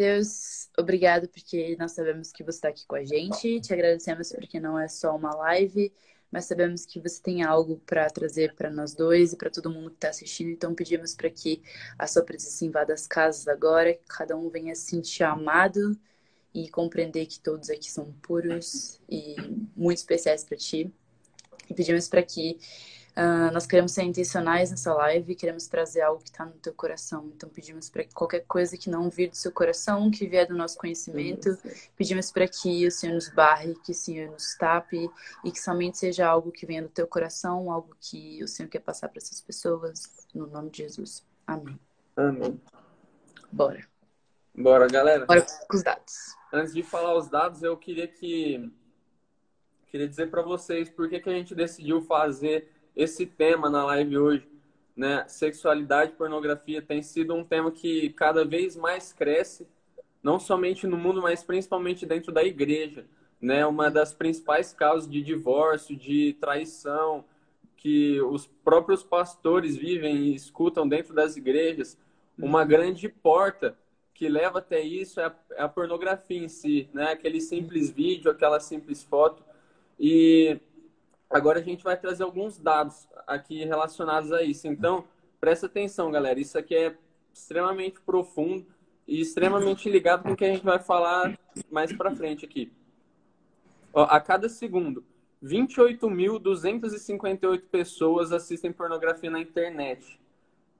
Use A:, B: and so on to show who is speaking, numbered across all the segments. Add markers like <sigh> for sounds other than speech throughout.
A: Deus, obrigado porque nós sabemos que você está aqui com a gente. Te agradecemos porque não é só uma live, mas sabemos que você tem algo para trazer para nós dois e para todo mundo que está assistindo. Então pedimos para que a sua presença invada as casas agora, que cada um venha se sentir amado e compreender que todos aqui são puros e muito especiais para ti. E pedimos para que Uh, nós queremos ser intencionais nessa live, queremos trazer algo que está no teu coração. Então pedimos para que qualquer coisa que não vir do seu coração, que vier do nosso conhecimento, pedimos para que o Senhor nos barre, que o Senhor nos tape e que somente seja algo que venha do teu coração, algo que o Senhor quer passar para essas pessoas. No nome de Jesus. Amém.
B: Amém.
A: Bora.
B: Bora, galera.
A: Bora com os dados.
B: Antes de falar os dados, eu queria que queria dizer para vocês por que, que a gente decidiu fazer esse tema na live hoje, né? Sexualidade e pornografia tem sido um tema que cada vez mais cresce, não somente no mundo, mas principalmente dentro da igreja, né? Uma das principais causas de divórcio, de traição, que os próprios pastores vivem e escutam dentro das igrejas, uma grande porta que leva até isso é a, é a pornografia em si, né? Aquele simples vídeo, aquela simples foto. E Agora a gente vai trazer alguns dados aqui relacionados a isso. Então, presta atenção, galera. Isso aqui é extremamente profundo e extremamente ligado com o que a gente vai falar mais para frente aqui. Ó, a cada segundo, 28.258 pessoas assistem pornografia na internet.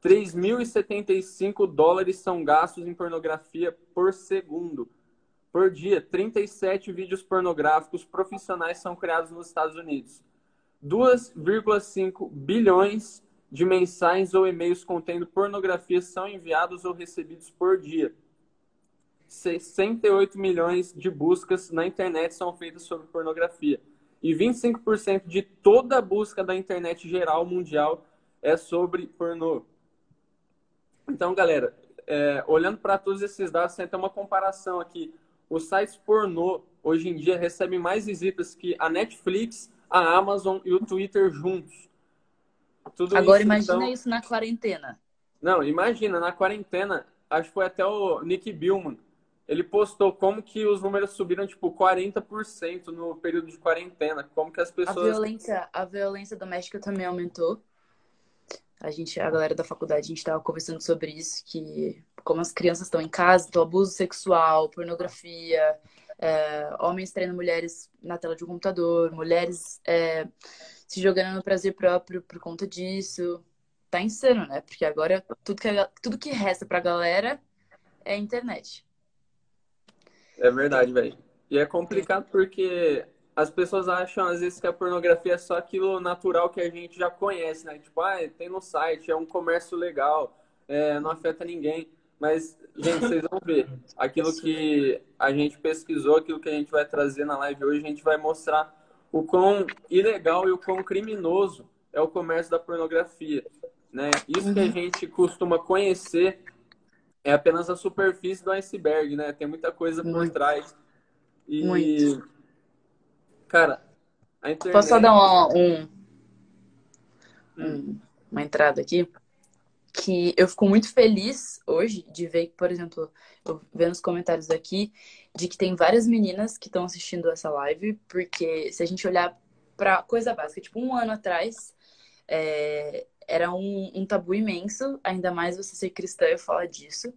B: 3.075 dólares são gastos em pornografia por segundo. Por dia, 37 vídeos pornográficos profissionais são criados nos Estados Unidos. 2,5 bilhões de mensagens ou e-mails contendo pornografia são enviados ou recebidos por dia. 68 milhões de buscas na internet são feitas sobre pornografia. E 25% de toda a busca da internet geral mundial é sobre pornô. Então, galera, é, olhando para todos esses dados, tem até uma comparação aqui. Os sites pornô, hoje em dia, recebem mais visitas que a Netflix, a Amazon e o Twitter juntos.
A: Tudo Agora isso, imagina então... isso na quarentena.
B: Não, imagina, na quarentena, acho que foi até o Nick Billman, ele postou como que os números subiram, tipo, 40% no período de quarentena. Como que as pessoas... A
A: violência, a violência doméstica também aumentou. A gente, a galera da faculdade, a gente estava conversando sobre isso, que como as crianças estão em casa, então abuso sexual, pornografia, é, homens treinam mulheres na tela de um computador, mulheres é, se jogando no prazer próprio por conta disso. Tá insano, né? Porque agora tudo que, tudo que resta pra galera é internet.
B: É verdade, velho. E é complicado porque as pessoas acham às vezes que a pornografia é só aquilo natural que a gente já conhece, né? Tipo, ah, tem no site, é um comércio legal, é, não afeta ninguém. Mas, gente, vocês vão ver. Aquilo que a gente pesquisou, aquilo que a gente vai trazer na live hoje, a gente vai mostrar o quão ilegal e o quão criminoso é o comércio da pornografia. Né? Isso que a uhum. gente costuma conhecer é apenas a superfície do iceberg, né? Tem muita coisa por Muito. trás. E, Muito. cara, a internet...
A: Posso só dar um, um, hum. uma entrada aqui? Que eu fico muito feliz hoje de ver, por exemplo, eu vendo os comentários aqui, de que tem várias meninas que estão assistindo essa live, porque se a gente olhar para coisa básica, tipo um ano atrás, é, era um, um, tabu imenso, ainda mais você ser cristã, eu falo disso.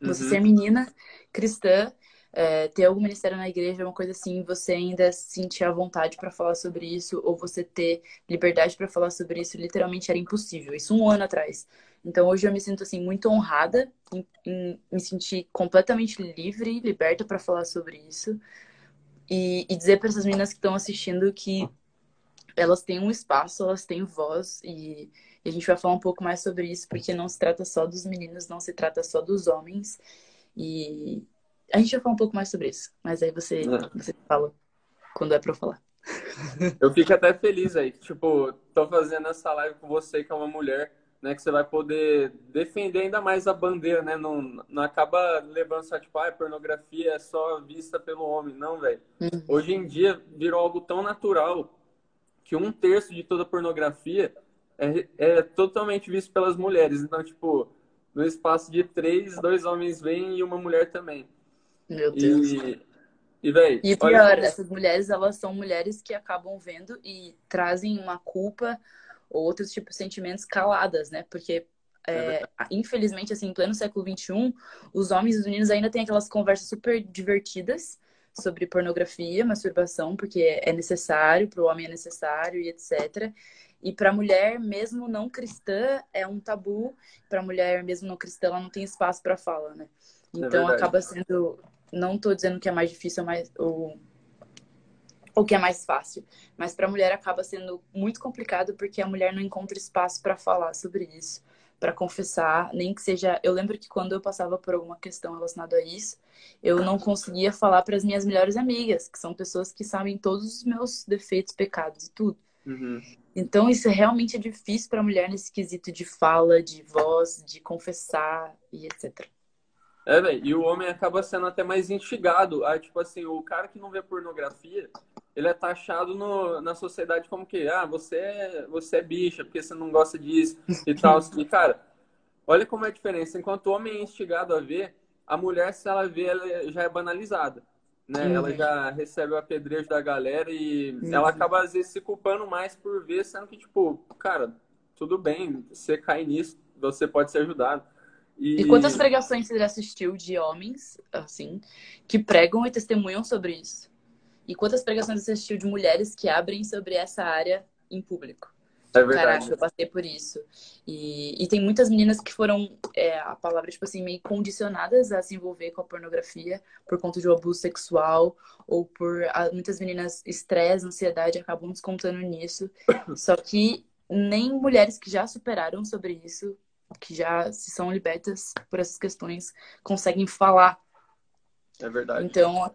A: Você uhum. ser menina cristã é, ter algum ministério na igreja, uma coisa assim, você ainda sentir a vontade para falar sobre isso, ou você ter liberdade para falar sobre isso, literalmente era impossível. Isso um ano atrás. Então hoje eu me sinto assim muito honrada em, em me sentir completamente livre, liberta para falar sobre isso e, e dizer para essas meninas que estão assistindo que elas têm um espaço, elas têm voz e, e a gente vai falar um pouco mais sobre isso porque não se trata só dos meninos, não se trata só dos homens e, a gente vai falar um pouco mais sobre isso, mas aí você, é. você fala quando é pra eu falar. <laughs>
B: Eu fico até feliz aí. Tipo, tô fazendo essa live com você, que é uma mulher, né? Que você vai poder defender ainda mais a bandeira, né? Não, não acaba levando só, tipo, ah, pornografia é só vista pelo homem. Não, velho. Uhum. Hoje em dia virou algo tão natural que um terço de toda pornografia é, é totalmente visto pelas mulheres. Então, tipo, no espaço de três, dois homens vêm e uma mulher também.
A: Meu Deus.
B: E, e velho.
A: E pior, essas mulheres, elas são mulheres que acabam vendo e trazem uma culpa ou outros tipos de sentimentos caladas, né? Porque é, é infelizmente, assim, em pleno século XXI, os homens e os meninos ainda têm aquelas conversas super divertidas sobre pornografia, masturbação, porque é necessário, para o homem é necessário e etc. E para a mulher, mesmo não cristã, é um tabu. Para a mulher, mesmo não cristã, ela não tem espaço para fala, né? É então é acaba sendo. Não estou dizendo que é mais difícil mais, ou, ou que é mais fácil, mas para a mulher acaba sendo muito complicado porque a mulher não encontra espaço para falar sobre isso para confessar, nem que seja. Eu lembro que quando eu passava por alguma questão relacionada a isso, eu não conseguia falar para as minhas melhores amigas, que são pessoas que sabem todos os meus defeitos, pecados e tudo.
B: Uhum.
A: Então, isso realmente é difícil para a mulher nesse quesito de fala, de voz, de confessar e etc.
B: É, velho, e o homem acaba sendo até mais instigado. Ah, tipo assim, o cara que não vê pornografia, ele é taxado no, na sociedade como que, ah, você é, você é bicha, porque você não gosta disso e tal. <laughs> E, cara, olha como é a diferença. Enquanto o homem é instigado a ver, a mulher, se ela vê, ela já é banalizada. Né? Uhum. Ela já recebe o apedrejo da galera e uhum. ela acaba, às vezes, se culpando mais por ver, sendo que, tipo, cara, tudo bem, você cai nisso, você pode ser ajudado.
A: E... e quantas pregações você já assistiu de homens, assim, que pregam e testemunham sobre isso? E quantas pregações você assistiu de mulheres que abrem sobre essa área em público?
B: É verdade.
A: Caraca, eu passei por isso. E, e tem muitas meninas que foram, é, a palavra, tipo assim, meio condicionadas a se envolver com a pornografia por conta de um abuso sexual ou por a, muitas meninas estresse, ansiedade, acabam descontando nisso. Só que nem mulheres que já superaram sobre isso, que já se são libertas por essas questões, conseguem falar
B: é verdade.
A: Então,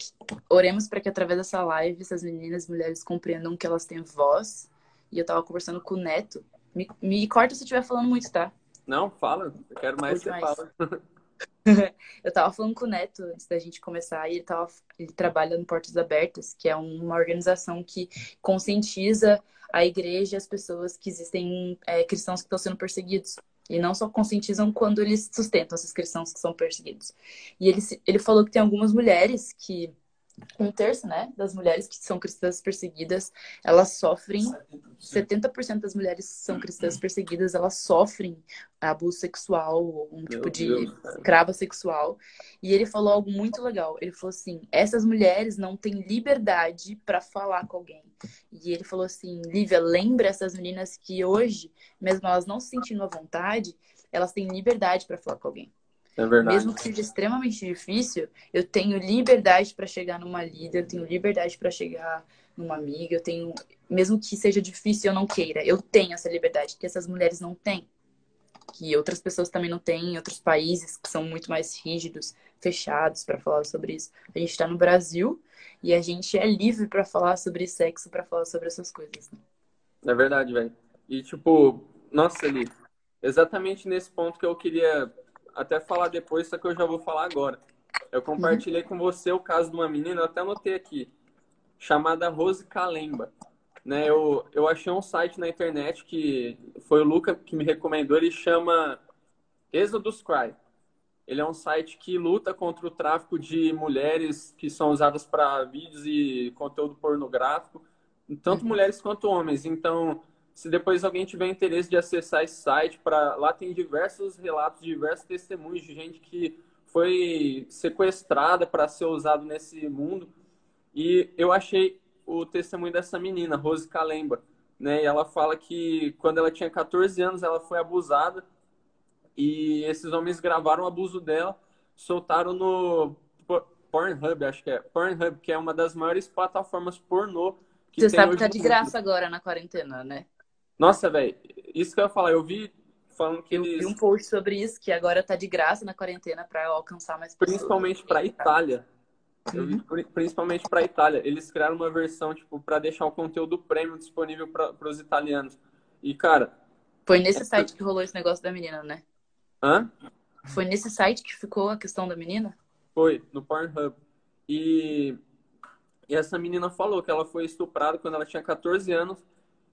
A: oremos para que através dessa live essas meninas, mulheres compreendam que elas têm voz. E eu tava conversando com o Neto. Me, me corta se eu estiver falando muito, tá?
B: Não, fala. Eu quero mais que você fala. <laughs>
A: eu tava falando com o Neto antes da gente começar e ele, tava, ele trabalha no Portas Abertas, que é uma organização que conscientiza a igreja e as pessoas que existem é, cristãos que estão sendo perseguidos. E não só conscientizam quando eles sustentam esses cristãos que são perseguidos. E ele, ele falou que tem algumas mulheres que um terço, né, das mulheres que são cristãs perseguidas, elas sofrem 70% das mulheres que são cristãs perseguidas, elas sofrem abuso sexual, um tipo de escrava sexual. E ele falou algo muito legal. Ele falou assim: essas mulheres não têm liberdade para falar com alguém. E ele falou assim: Lívia, lembra essas meninas que hoje, mesmo elas não se sentindo à vontade, elas têm liberdade para falar com alguém.
B: É verdade.
A: Mesmo que seja extremamente difícil, eu tenho liberdade para chegar numa líder, eu tenho liberdade para chegar numa amiga, eu tenho, mesmo que seja difícil eu não queira, eu tenho essa liberdade que essas mulheres não têm, que outras pessoas também não têm, em outros países que são muito mais rígidos, fechados para falar sobre isso. A gente está no Brasil e a gente é livre para falar sobre sexo, para falar sobre essas coisas. Né?
B: É verdade, velho. E tipo, nossa, ali, exatamente nesse ponto que eu queria até falar depois, só que eu já vou falar agora. Eu compartilhei uhum. com você o caso de uma menina, eu até anotei aqui, chamada Rose Kalemba. Né, eu, eu achei um site na internet que foi o Luca que me recomendou, ele chama Exodus Cry. Ele é um site que luta contra o tráfico de mulheres que são usadas para vídeos e conteúdo pornográfico, tanto uhum. mulheres quanto homens. Então, se depois alguém tiver interesse de acessar esse site, para lá tem diversos relatos, diversos testemunhos de gente que foi sequestrada para ser usado nesse mundo. E eu achei o testemunho dessa menina, Rose Kalemba, né? E ela fala que quando ela tinha 14 anos, ela foi abusada e esses homens gravaram o abuso dela, soltaram no Pornhub, acho que é. Pornhub, que é uma das maiores plataformas pornô que
A: Você sabe que tá de graça agora na quarentena, né?
B: Nossa, velho, isso que eu ia falar, eu vi falando que
A: eu
B: eles.
A: vi um post sobre isso, que agora tá de graça na quarentena para alcançar mais
B: pessoas. Principalmente pra Itália. Eu vi uhum. principalmente pra Itália. Eles criaram uma versão, tipo, para deixar o conteúdo premium disponível para os italianos. E, cara.
A: Foi nesse essa... site que rolou esse negócio da menina, né?
B: Hã?
A: Foi nesse site que ficou a questão da menina?
B: Foi, no Pornhub. E, e essa menina falou que ela foi estuprada quando ela tinha 14 anos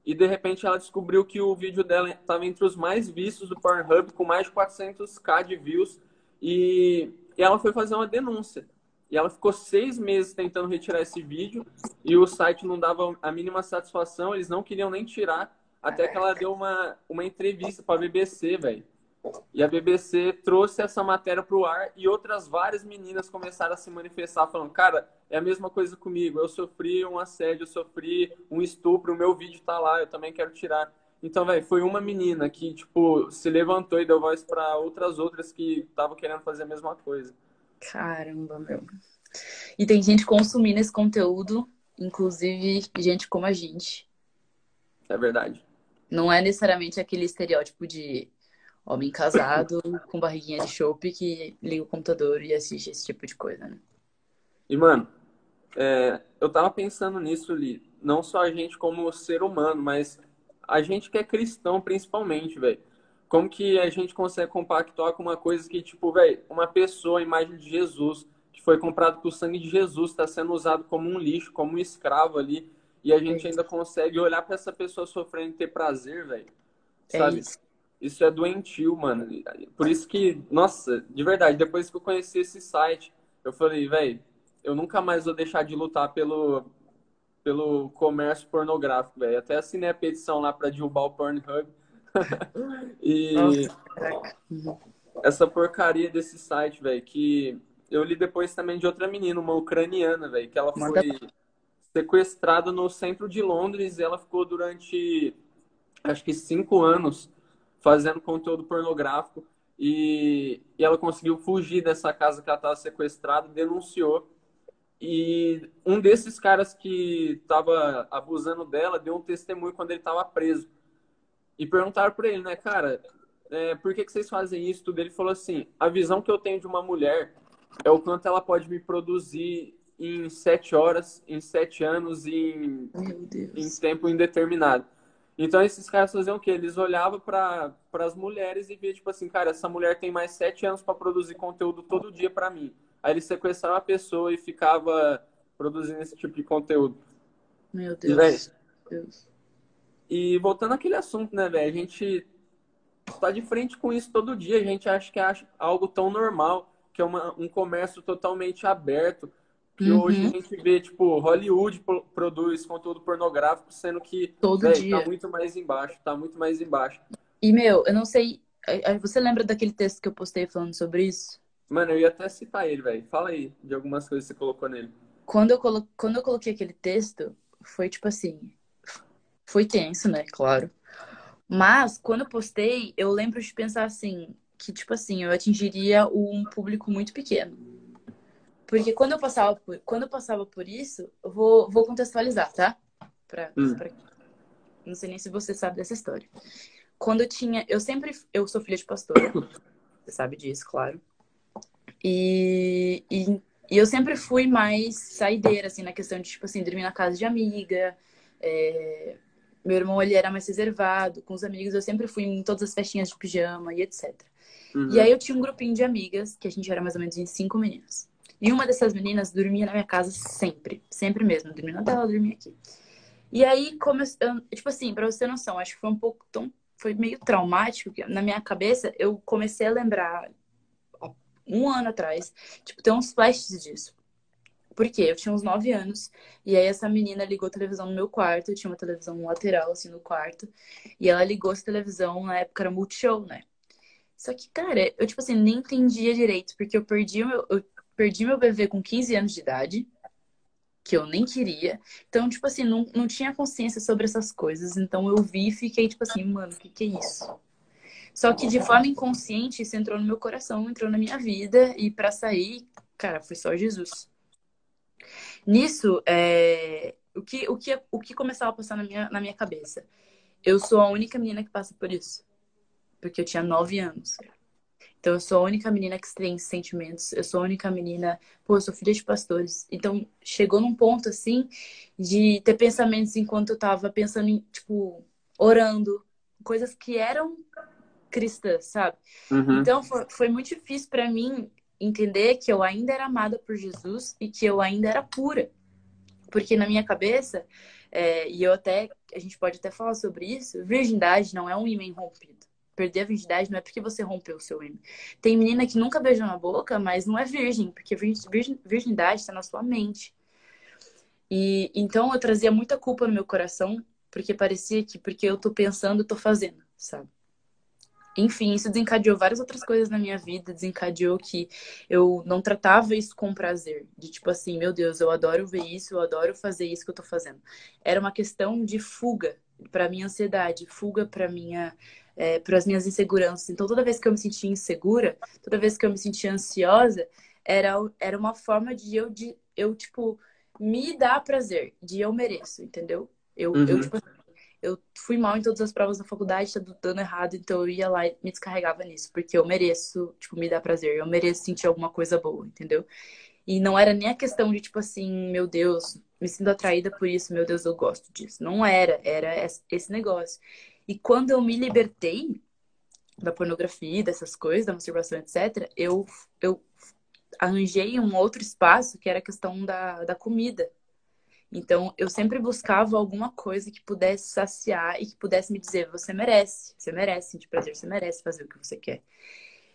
B: e de repente ela descobriu que o vídeo dela estava entre os mais vistos do Pornhub, com mais de 400k de views, e, e ela foi fazer uma denúncia. E ela ficou seis meses tentando retirar esse vídeo e o site não dava a mínima satisfação, eles não queriam nem tirar, até que ela deu uma, uma entrevista para a BBC, velho. E a BBC trouxe essa matéria para o ar e outras várias meninas começaram a se manifestar, falando: Cara, é a mesma coisa comigo. Eu sofri um assédio, eu sofri um estupro, o meu vídeo tá lá, eu também quero tirar. Então, velho, foi uma menina que, tipo, se levantou e deu voz para outras outras que estavam querendo fazer a mesma coisa.
A: Caramba, meu. E tem gente consumindo esse conteúdo, inclusive gente como a gente.
B: É verdade.
A: Não é necessariamente aquele estereótipo de homem casado com barriguinha de chope que liga o computador e assiste esse tipo de coisa, né?
B: E, mano, é, eu tava pensando nisso, Li. Não só a gente como ser humano, mas a gente que é cristão, principalmente, velho. Como que a gente consegue compactuar com uma coisa que, tipo, velho, uma pessoa, a imagem de Jesus, que foi comprado com o sangue de Jesus, está sendo usado como um lixo, como um escravo ali, e a gente ainda consegue olhar para essa pessoa sofrendo e ter prazer, velho. É sabe? É isso. Isso é doentio, mano. Por isso que, nossa, de verdade, depois que eu conheci esse site, eu falei, velho, eu nunca mais vou deixar de lutar pelo, pelo comércio pornográfico, velho. Até assinei a petição lá para derrubar o Pornhub. <laughs> e essa porcaria desse site, velho, que eu li depois também de outra menina, uma ucraniana, velho, que ela foi sequestrada no centro de Londres e ela ficou durante acho que cinco anos fazendo conteúdo pornográfico e, e ela conseguiu fugir dessa casa que ela estava sequestrada, denunciou e um desses caras que estava abusando dela deu um testemunho quando ele estava preso. E perguntaram para ele, né, cara, é, por que, que vocês fazem isso? Tudo. Ele falou assim: a visão que eu tenho de uma mulher é o quanto ela pode me produzir em sete horas, em sete anos, em, em tempo indeterminado. Então esses caras faziam o quê? Eles olhavam para as mulheres e viam, tipo assim, cara, essa mulher tem mais sete anos para produzir conteúdo todo dia para mim. Aí ele sequestrava a pessoa e ficava produzindo esse tipo de conteúdo.
A: Meu Deus. E, véio, Deus.
B: e voltando àquele assunto, né, velho? A gente está de frente com isso todo dia. A gente acha que é algo tão normal, que é uma, um comércio totalmente aberto. Que uhum. hoje a gente vê, tipo, Hollywood produz conteúdo pornográfico, sendo que
A: todo
B: véio, tá
A: dia.
B: tá muito mais embaixo, tá muito mais embaixo.
A: E, meu, eu não sei. Você lembra daquele texto que eu postei falando sobre isso?
B: Mano, eu ia até citar ele, velho. Fala aí de algumas coisas que você colocou nele.
A: Quando eu, colo... Quando eu coloquei aquele texto, foi tipo assim. Foi tenso, né? Claro. Mas, quando eu postei, eu lembro de pensar assim: que, tipo assim, eu atingiria um público muito pequeno. Porque quando eu passava por, quando eu passava por isso, eu vou, vou contextualizar, tá? Pra, hum. pra... Não sei nem se você sabe dessa história. Quando eu tinha. Eu sempre. Eu sou filha de pastora. <coughs> Você sabe disso, claro. E, e, e, eu sempre fui mais saideira, assim, na questão de, tipo assim, dormir na casa de amiga. É... Meu irmão, ele era mais reservado. Com os amigos, eu sempre fui em todas as festinhas de pijama e etc. Uhum. E aí eu tinha um grupinho de amigas, que a gente era mais ou menos em cinco meninas. E uma dessas meninas dormia na minha casa sempre. Sempre mesmo. Dormia na dela, dormia aqui. E aí, como eu, tipo assim, pra você ter noção, acho que foi um pouco tão. Foi meio traumático que na minha cabeça eu comecei a lembrar um ano atrás. Tipo, tem uns flashes disso. Porque eu tinha uns 9 anos, e aí essa menina ligou a televisão no meu quarto, eu tinha uma televisão lateral, assim, no quarto, e ela ligou essa televisão, na época era Multishow, né? Só que, cara, eu, tipo assim, nem entendia direito, porque eu perdi, meu, eu perdi meu bebê com 15 anos de idade, que eu nem queria. Então, tipo assim, não, não tinha consciência sobre essas coisas. Então eu vi e fiquei, tipo assim, mano, o que, que é isso? Só que de forma inconsciente isso entrou no meu coração, entrou na minha vida e para sair, cara, foi só Jesus. Nisso, é... o, que, o, que, o que começava a passar na minha, na minha cabeça? Eu sou a única menina que passa por isso. Porque eu tinha nove anos. Então, eu sou a única menina que tem sentimentos. Eu sou a única menina. Pô, eu sou filha de pastores. Então, chegou num ponto, assim, de ter pensamentos enquanto eu tava pensando em, tipo, orando. Coisas que eram cristã, sabe? Uhum. Então foi, foi muito difícil para mim entender que eu ainda era amada por Jesus e que eu ainda era pura. Porque na minha cabeça, É, e eu até, a gente pode até falar sobre isso, virgindade não é um ímã rompido. Perder a virgindade não é porque você rompeu o seu ímã. Tem menina que nunca beijou na boca, mas não é virgem, porque virgindade está na sua mente. E então eu trazia muita culpa no meu coração, porque parecia que porque eu tô pensando, eu tô fazendo, sabe? Enfim, isso desencadeou várias outras coisas na minha vida, desencadeou que eu não tratava isso com prazer, de tipo assim, meu Deus, eu adoro ver isso, eu adoro fazer isso que eu tô fazendo. Era uma questão de fuga para minha ansiedade, fuga para minha é, para as minhas inseguranças. Então, toda vez que eu me sentia insegura, toda vez que eu me sentia ansiosa, era, era uma forma de eu de eu tipo me dar prazer, de eu mereço, entendeu? Eu, uhum. eu tipo eu fui mal em todas as provas da faculdade, tá dando errado, então eu ia lá e me descarregava nisso, porque eu mereço, tipo, me dar prazer, eu mereço sentir alguma coisa boa, entendeu? E não era nem a questão de, tipo assim, meu Deus, me sinto atraída por isso, meu Deus, eu gosto disso. Não era, era esse negócio. E quando eu me libertei da pornografia, dessas coisas, da masturbação, etc., eu, eu arranjei um outro espaço que era a questão da, da comida, então, eu sempre buscava alguma coisa que pudesse saciar e que pudesse me dizer: você merece, você merece sentir prazer, você merece fazer o que você quer.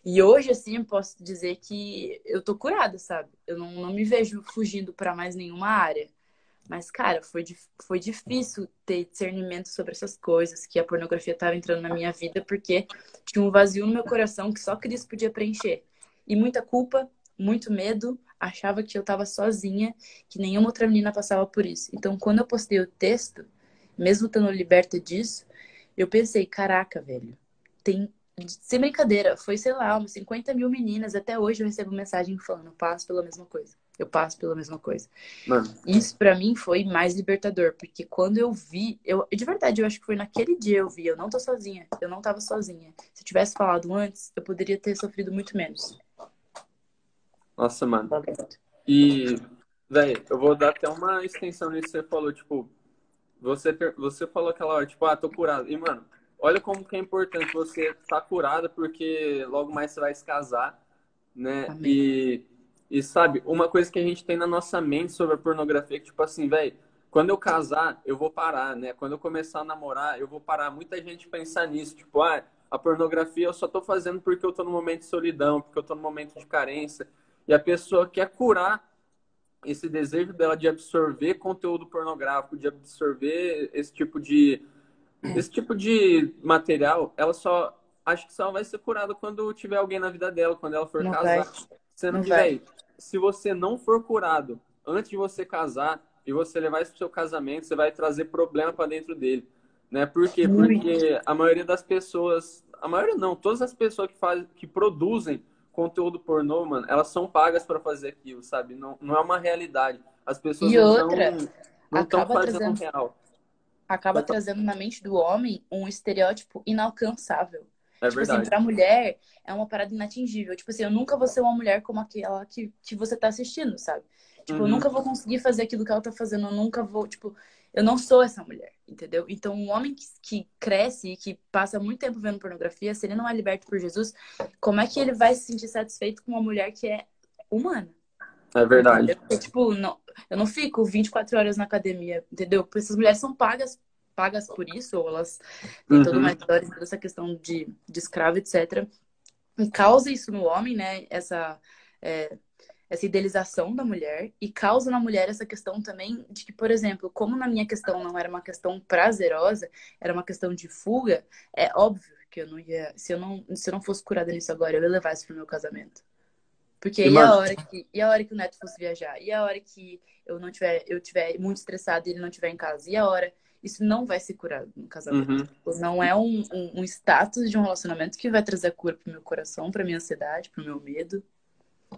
A: E hoje, assim, eu posso dizer que eu tô curada, sabe? Eu não, não me vejo fugindo para mais nenhuma área. Mas, cara, foi, foi difícil ter discernimento sobre essas coisas, que a pornografia estava entrando na minha vida, porque tinha um vazio no meu coração que só Cristo podia preencher. E muita culpa, muito medo, achava que eu estava sozinha, que nenhuma outra menina passava por isso. Então, quando eu postei o texto, mesmo estando liberta disso, eu pensei, caraca, velho, tem. Sem brincadeira, foi, sei lá, umas 50 mil meninas. Até hoje eu recebo mensagem falando, passo pela mesma coisa. Eu passo pela mesma coisa. Mano. Isso para mim foi mais libertador, porque quando eu vi, eu de verdade, eu acho que foi naquele dia eu vi, eu não tô sozinha, eu não tava sozinha. Se eu tivesse falado antes, eu poderia ter sofrido muito menos.
B: Nossa, mano. E, velho, eu vou dar até uma extensão nisso que você falou, tipo, você, você falou aquela hora, tipo, ah, tô curado. E, mano, olha como que é importante você estar tá curada, porque logo mais você vai se casar, né? E, e, sabe, uma coisa que a gente tem na nossa mente sobre a pornografia, é que, tipo assim, velho, quando eu casar, eu vou parar, né? Quando eu começar a namorar, eu vou parar. Muita gente pensa nisso, tipo, ah, a pornografia eu só tô fazendo porque eu tô no momento de solidão, porque eu tô no momento de carência. E a pessoa quer curar esse desejo dela de absorver conteúdo pornográfico, de absorver esse tipo de esse tipo de material, ela só acho que só vai ser curada quando tiver alguém na vida dela, quando ela for não casar. Vai. Sendo que, véio, se você não for curado antes de você casar e você levar isso pro seu casamento, você vai trazer problema para dentro dele, né? Por quê? Porque a maioria das pessoas, a maioria não, todas as pessoas que fazem, que produzem conteúdo pornô, mano, elas são pagas para fazer aquilo, sabe? Não, não é uma realidade. As pessoas
A: e
B: não
A: outra, não estão fazendo trazendo, real. Acaba trazendo na mente do homem um estereótipo inalcançável. É tipo assim, verdade. assim, pra mulher é uma parada inatingível. Tipo assim, eu nunca vou ser uma mulher como aquela que, que você tá assistindo, sabe? Tipo, uhum. eu nunca vou conseguir fazer aquilo que ela tá fazendo, eu nunca vou, tipo, eu não sou essa mulher, entendeu? Então, um homem que, que cresce e que passa muito tempo vendo pornografia, se ele não é liberto por Jesus, como é que ele vai se sentir satisfeito com uma mulher que é humana?
B: É verdade.
A: Porque, tipo, não, eu não fico 24 horas na academia, entendeu? Porque essas mulheres são pagas pagas por isso, ou elas têm uhum. toda uma história, toda essa questão de, de escravo, etc. E causa isso no homem, né? Essa é, essa idealização da mulher e causa na mulher essa questão também de que, por exemplo, como na minha questão não era uma questão prazerosa, era uma questão de fuga, é óbvio que eu não ia, se eu não, se eu não fosse curada nisso agora, eu ia levar isso pro meu casamento. Porque e a hora que, e a hora que o neto fosse viajar, e a hora que eu não tiver, eu tiver muito estressado e ele não tiver em casa, e a hora isso não vai ser curado no casamento. Uhum. Não é um, um, um, status de um relacionamento que vai trazer cura pro meu coração, pra minha ansiedade, pro meu medo.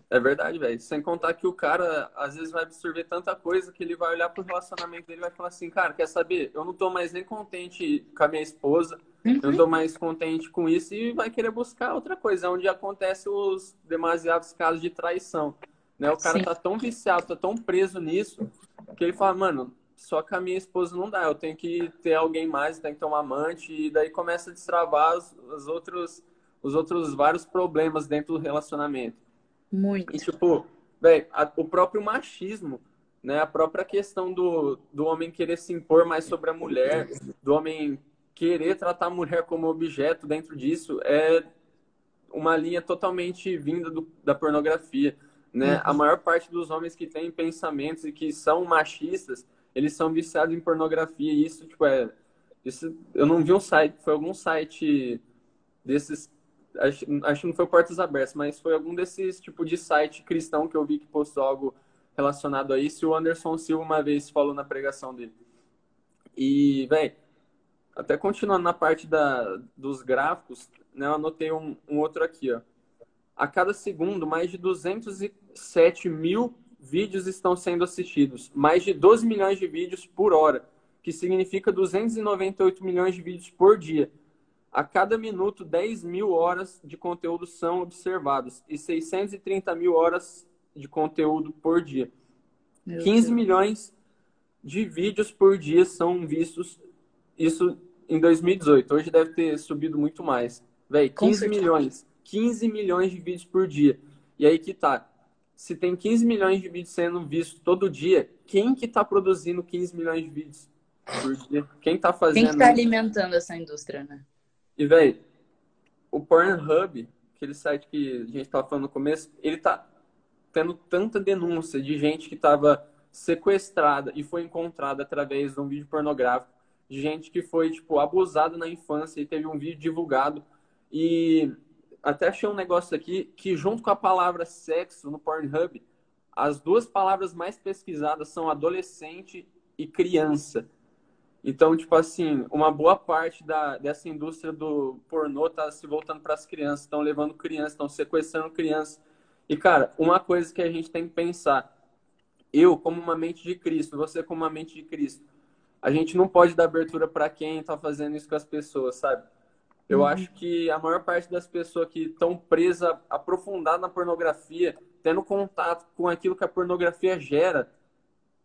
B: É verdade, velho. Sem contar que o cara, às vezes, vai absorver tanta coisa que ele vai olhar pro relacionamento dele e vai falar assim, cara, quer saber? Eu não tô mais nem contente com a minha esposa, uhum. eu não tô mais contente com isso e vai querer buscar outra coisa, onde acontece os demasiados casos de traição. Né? O cara Sim. tá tão viciado, tá tão preso nisso, que ele fala, mano, só com a minha esposa não dá, eu tenho que ter alguém mais, tenho que ter um amante, e daí começa a destravar os, os outros, os outros vários problemas dentro do relacionamento.
A: Muito.
B: E, tipo, velho, o próprio machismo, né? A própria questão do, do homem querer se impor mais sobre a mulher, do homem querer tratar a mulher como objeto dentro disso, é uma linha totalmente vinda do, da pornografia, né? Uhum. A maior parte dos homens que têm pensamentos e que são machistas, eles são viciados em pornografia e isso, tipo, é... Isso, eu não vi um site, foi algum site desses acho, acho que não foi Portas Abertas, mas foi algum desses tipo de site cristão que eu vi que postou algo relacionado a isso. E o Anderson Silva uma vez falou na pregação dele. E, velho, até continuando na parte da, dos gráficos, né, eu anotei um, um outro aqui, ó. A cada segundo, mais de 207 mil vídeos estão sendo assistidos. Mais de 12 milhões de vídeos por hora, que significa 298 milhões de vídeos por dia. A cada minuto, 10 mil horas de conteúdo são observados e 630 mil horas de conteúdo por dia. Meu 15 Deus. milhões de vídeos por dia são vistos, isso em 2018. Hoje deve ter subido muito mais. Véi, 15 milhões. 15 milhões de vídeos por dia. E aí que tá. Se tem 15 milhões de vídeos sendo vistos todo dia, quem que tá produzindo 15 milhões de vídeos por dia? Quem tá fazendo?
A: Quem que tá alimentando essa indústria, né?
B: E, velho, o Pornhub, aquele site que a gente estava falando no começo, ele tá tendo tanta denúncia de gente que estava sequestrada e foi encontrada através de um vídeo pornográfico, de gente que foi, tipo, abusada na infância e teve um vídeo divulgado. E até achei um negócio aqui que, junto com a palavra sexo no Pornhub, as duas palavras mais pesquisadas são adolescente e criança. Então, tipo assim, uma boa parte da, dessa indústria do pornô tá se voltando para as crianças, estão levando crianças, estão sequestrando crianças. E, cara, uma coisa que a gente tem que pensar, eu como uma mente de Cristo, você como uma mente de Cristo, a gente não pode dar abertura para quem está fazendo isso com as pessoas, sabe? Eu uhum. acho que a maior parte das pessoas que estão presas, aprofundadas na pornografia, tendo contato com aquilo que a pornografia gera,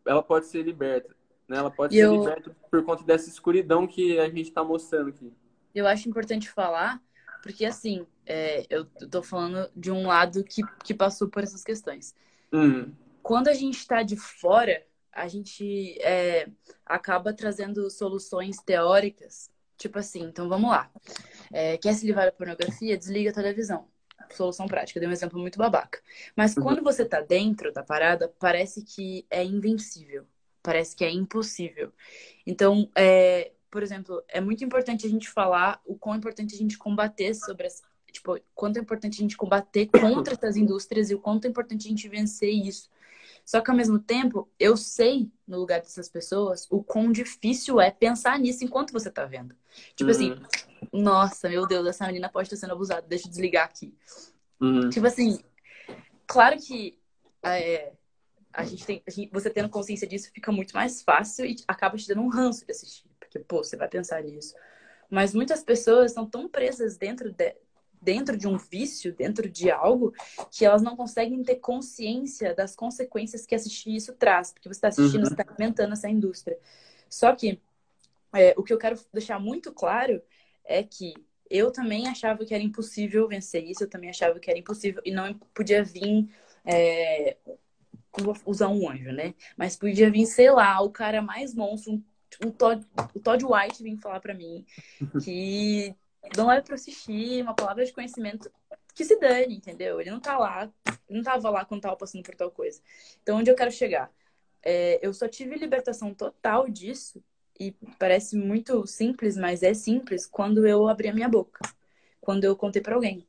B: ela pode ser liberta. Né? Ela pode e ser eu... liberta por conta dessa escuridão que a gente está mostrando aqui.
A: Eu acho importante falar, porque assim, é, eu tô falando de um lado que, que passou por essas questões.
B: Hum.
A: Quando a gente está de fora, a gente é, acaba trazendo soluções teóricas. Tipo assim, então vamos lá. É, quer se livrar da pornografia? Desliga a televisão. Solução prática. Dei um exemplo muito babaca. Mas uhum. quando você tá dentro da parada, parece que é invencível parece que é impossível. Então, é, por exemplo, é muito importante a gente falar o quão importante a gente combater sobre as, tipo, quanto é importante a gente combater contra essas indústrias e o quanto é importante a gente vencer isso. Só que ao mesmo tempo, eu sei, no lugar dessas pessoas, o quão difícil é pensar nisso enquanto você tá vendo. Tipo assim, uhum. assim, nossa, meu Deus, essa menina pode estar sendo abusada, deixa eu desligar aqui.
B: Uhum.
A: Tipo assim, claro que é, a gente tem, a gente, você tendo consciência disso fica muito mais fácil e acaba te dando um ranço de assistir, porque, pô, você vai pensar nisso. Mas muitas pessoas estão tão presas dentro de, dentro de um vício, dentro de algo, que elas não conseguem ter consciência das consequências que assistir isso traz, porque você está assistindo, uhum. você está alimentando essa indústria. Só que é, o que eu quero deixar muito claro é que eu também achava que era impossível vencer isso, eu também achava que era impossível e não podia vir é, vou usar um anjo, né? Mas podia vir, sei lá, o cara mais monstro, um, um Todd, o Todd White vir falar para mim <laughs> que não é para assistir, uma palavra de conhecimento que se dane, entendeu? Ele não tá lá, não tava lá quando tava passando por tal coisa. Então, onde eu quero chegar? É, eu só tive libertação total disso, e parece muito simples, mas é simples, quando eu abri a minha boca. Quando eu contei para alguém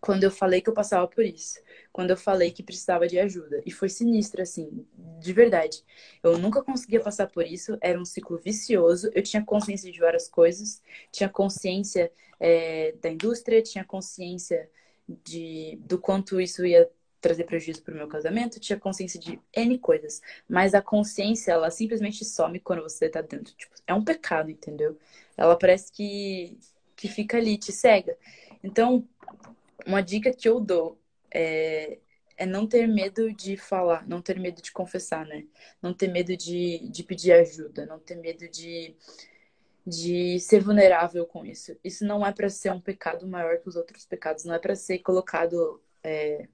A: quando eu falei que eu passava por isso, quando eu falei que precisava de ajuda. E foi sinistro, assim, de verdade. Eu nunca conseguia passar por isso, era um ciclo vicioso. Eu tinha consciência de várias coisas, tinha consciência é, da indústria, tinha consciência de, do quanto isso ia trazer prejuízo para o meu casamento, tinha consciência de N coisas. Mas a consciência, ela simplesmente some quando você está dentro. Tipo, é um pecado, entendeu? Ela parece que, que fica ali, te cega. Então, uma dica que eu dou é, é não ter medo de falar, não ter medo de confessar, né? Não ter medo de, de pedir ajuda, não ter medo de, de ser vulnerável com isso. Isso não é para ser um pecado maior que os outros pecados, não é para ser colocado é,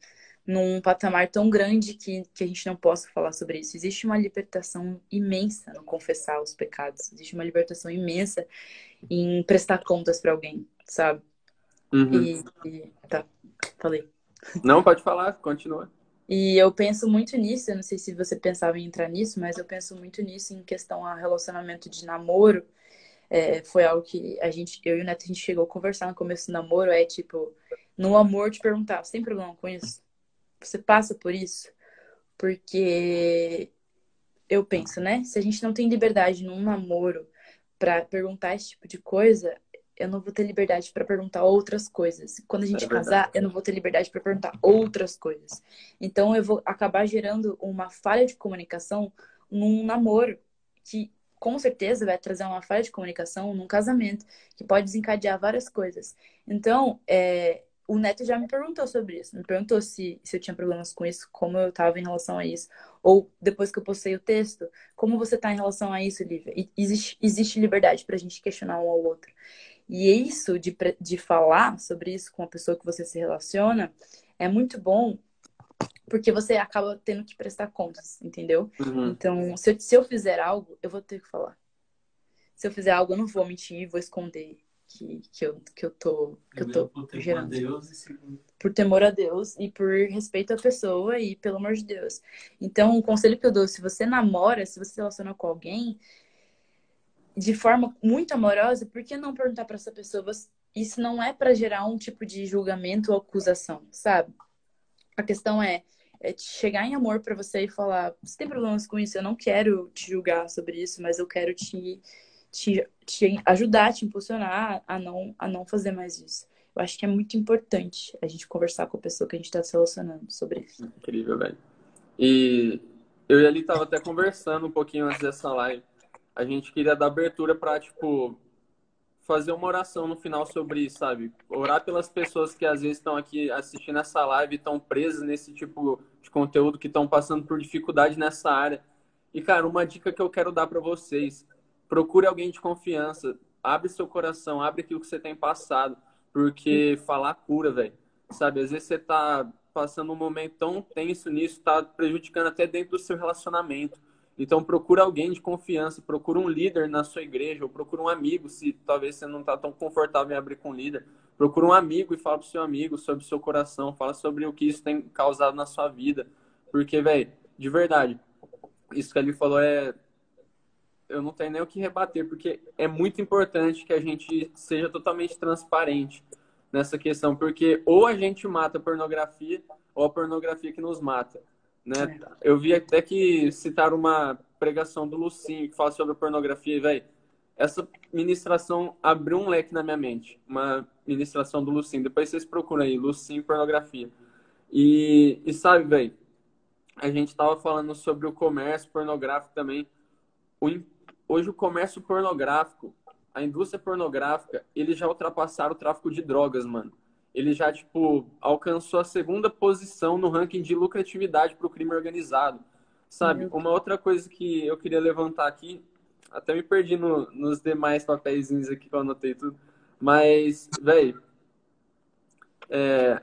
A: num patamar tão grande que, que a gente não possa falar sobre isso. Existe uma libertação imensa no confessar os pecados. Existe uma libertação imensa em prestar contas para alguém, sabe?
B: Uhum.
A: E, tá, falei.
B: Não, pode falar, continua.
A: E eu penso muito nisso, eu não sei se você pensava em entrar nisso, mas eu penso muito nisso em questão a relacionamento de namoro. É, foi algo que a gente, eu e o Neto, a gente chegou a conversar no começo do namoro, é tipo, no amor te perguntar, você tem problema com isso? Você passa por isso? Porque eu penso, né? Se a gente não tem liberdade num namoro para perguntar esse tipo de coisa, eu não vou ter liberdade para perguntar outras coisas. Quando a gente é casar, eu não vou ter liberdade para perguntar outras coisas. Então eu vou acabar gerando uma falha de comunicação num namoro que com certeza vai trazer uma falha de comunicação num casamento que pode desencadear várias coisas. Então, é, o Neto já me perguntou sobre isso. Me perguntou se, se eu tinha problemas com isso, como eu estava em relação a isso. Ou depois que eu postei o texto, como você está em relação a isso, Lívia? E existe, existe liberdade para a gente questionar um ao outro. E isso de, de falar sobre isso com a pessoa que você se relaciona é muito bom porque você acaba tendo que prestar contas, entendeu?
B: Uhum.
A: Então, se eu, se eu fizer algo, eu vou ter que falar. Se eu fizer algo, eu não vou mentir, vou esconder que, que, eu, que eu tô, que eu tô
C: por
A: gerando.
C: Deus e segundo.
A: Por temor a Deus e por respeito à pessoa e pelo amor de Deus. Então, o conselho que eu dou, se você namora, se você se relaciona com alguém de forma muito amorosa, por que não perguntar para essa pessoa? Isso não é para gerar um tipo de julgamento ou acusação, sabe? A questão é, é chegar em amor para você e falar: você tem problemas com isso? Eu não quero te julgar sobre isso, mas eu quero te te, te ajudar, te impulsionar a não, a não fazer mais isso. Eu acho que é muito importante a gente conversar com a pessoa que a gente está se relacionando sobre isso.
B: Incrível, velho. E eu e ali tava até conversando um pouquinho antes dessa live. A gente queria dar abertura para tipo fazer uma oração no final sobre isso, sabe? Orar pelas pessoas que às vezes estão aqui assistindo essa live e estão presas nesse tipo de conteúdo, que estão passando por dificuldade nessa área. E cara, uma dica que eu quero dar para vocês procure alguém de confiança. Abre seu coração, abre aquilo que você tem passado. Porque falar cura, velho. Sabe, às vezes você tá passando um momento tão tenso nisso, tá prejudicando até dentro do seu relacionamento. Então procura alguém de confiança, procura um líder na sua igreja, ou procura um amigo, se talvez você não está tão confortável em abrir com um líder. Procura um amigo e fala pro seu amigo sobre o seu coração, fala sobre o que isso tem causado na sua vida. Porque, velho, de verdade, isso que ele falou é eu não tenho nem o que rebater, porque é muito importante que a gente seja totalmente transparente nessa questão, porque ou a gente mata a pornografia, ou a pornografia que nos mata. Né? É. Eu vi até que citaram uma pregação do Lucinho que fala sobre pornografia, velho, essa ministração abriu um leque na minha mente. Uma ministração do Lucinho. Depois vocês procuram aí, Lucinho pornografia. E, e sabe, velho, a gente tava falando sobre o comércio pornográfico também. O hoje o comércio pornográfico, a indústria pornográfica, eles já ultrapassaram o tráfico de drogas, mano. Ele já, tipo, alcançou a segunda posição no ranking de lucratividade para o crime organizado. Sabe? Uma outra coisa que eu queria levantar aqui, até me perdi no, nos demais papéis aqui que eu anotei tudo. Mas, velho, é,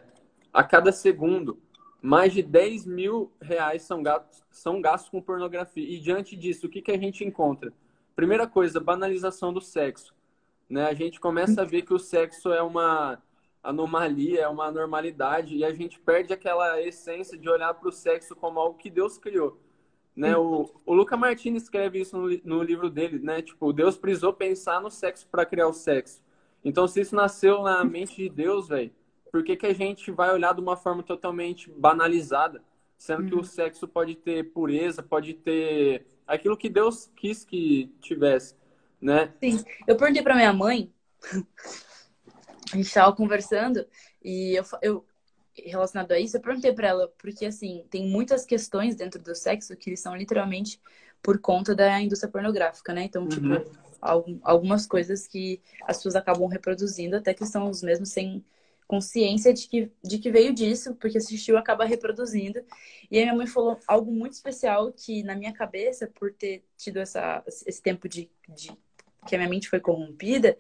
B: a cada segundo, mais de 10 mil reais são gastos, são gastos com pornografia. E diante disso, o que, que a gente encontra? Primeira coisa, banalização do sexo. Né? A gente começa a ver que o sexo é uma anomalia, é uma normalidade, e a gente perde aquela essência de olhar para o sexo como algo que Deus criou. Né? O, o Luca Martins escreve isso no, no livro dele, né? Tipo, Deus precisou pensar no sexo para criar o sexo. Então, se isso nasceu na mente de Deus, velho, por que, que a gente vai olhar de uma forma totalmente banalizada? Sendo que o uhum. sexo pode ter pureza, pode ter aquilo que Deus quis que tivesse, né?
A: Sim. Eu perguntei para minha mãe, <laughs> a gente estava conversando e eu, eu relacionado a isso, eu perguntei para ela porque assim tem muitas questões dentro do sexo que são literalmente por conta da indústria pornográfica, né? Então, tipo, uhum. algumas coisas que as pessoas acabam reproduzindo até que são os mesmos sem consciência de que, de que veio disso, porque assistiu acaba reproduzindo. E aí minha mãe falou algo muito especial que na minha cabeça, por ter tido essa, esse tempo de, de que a minha mente foi corrompida,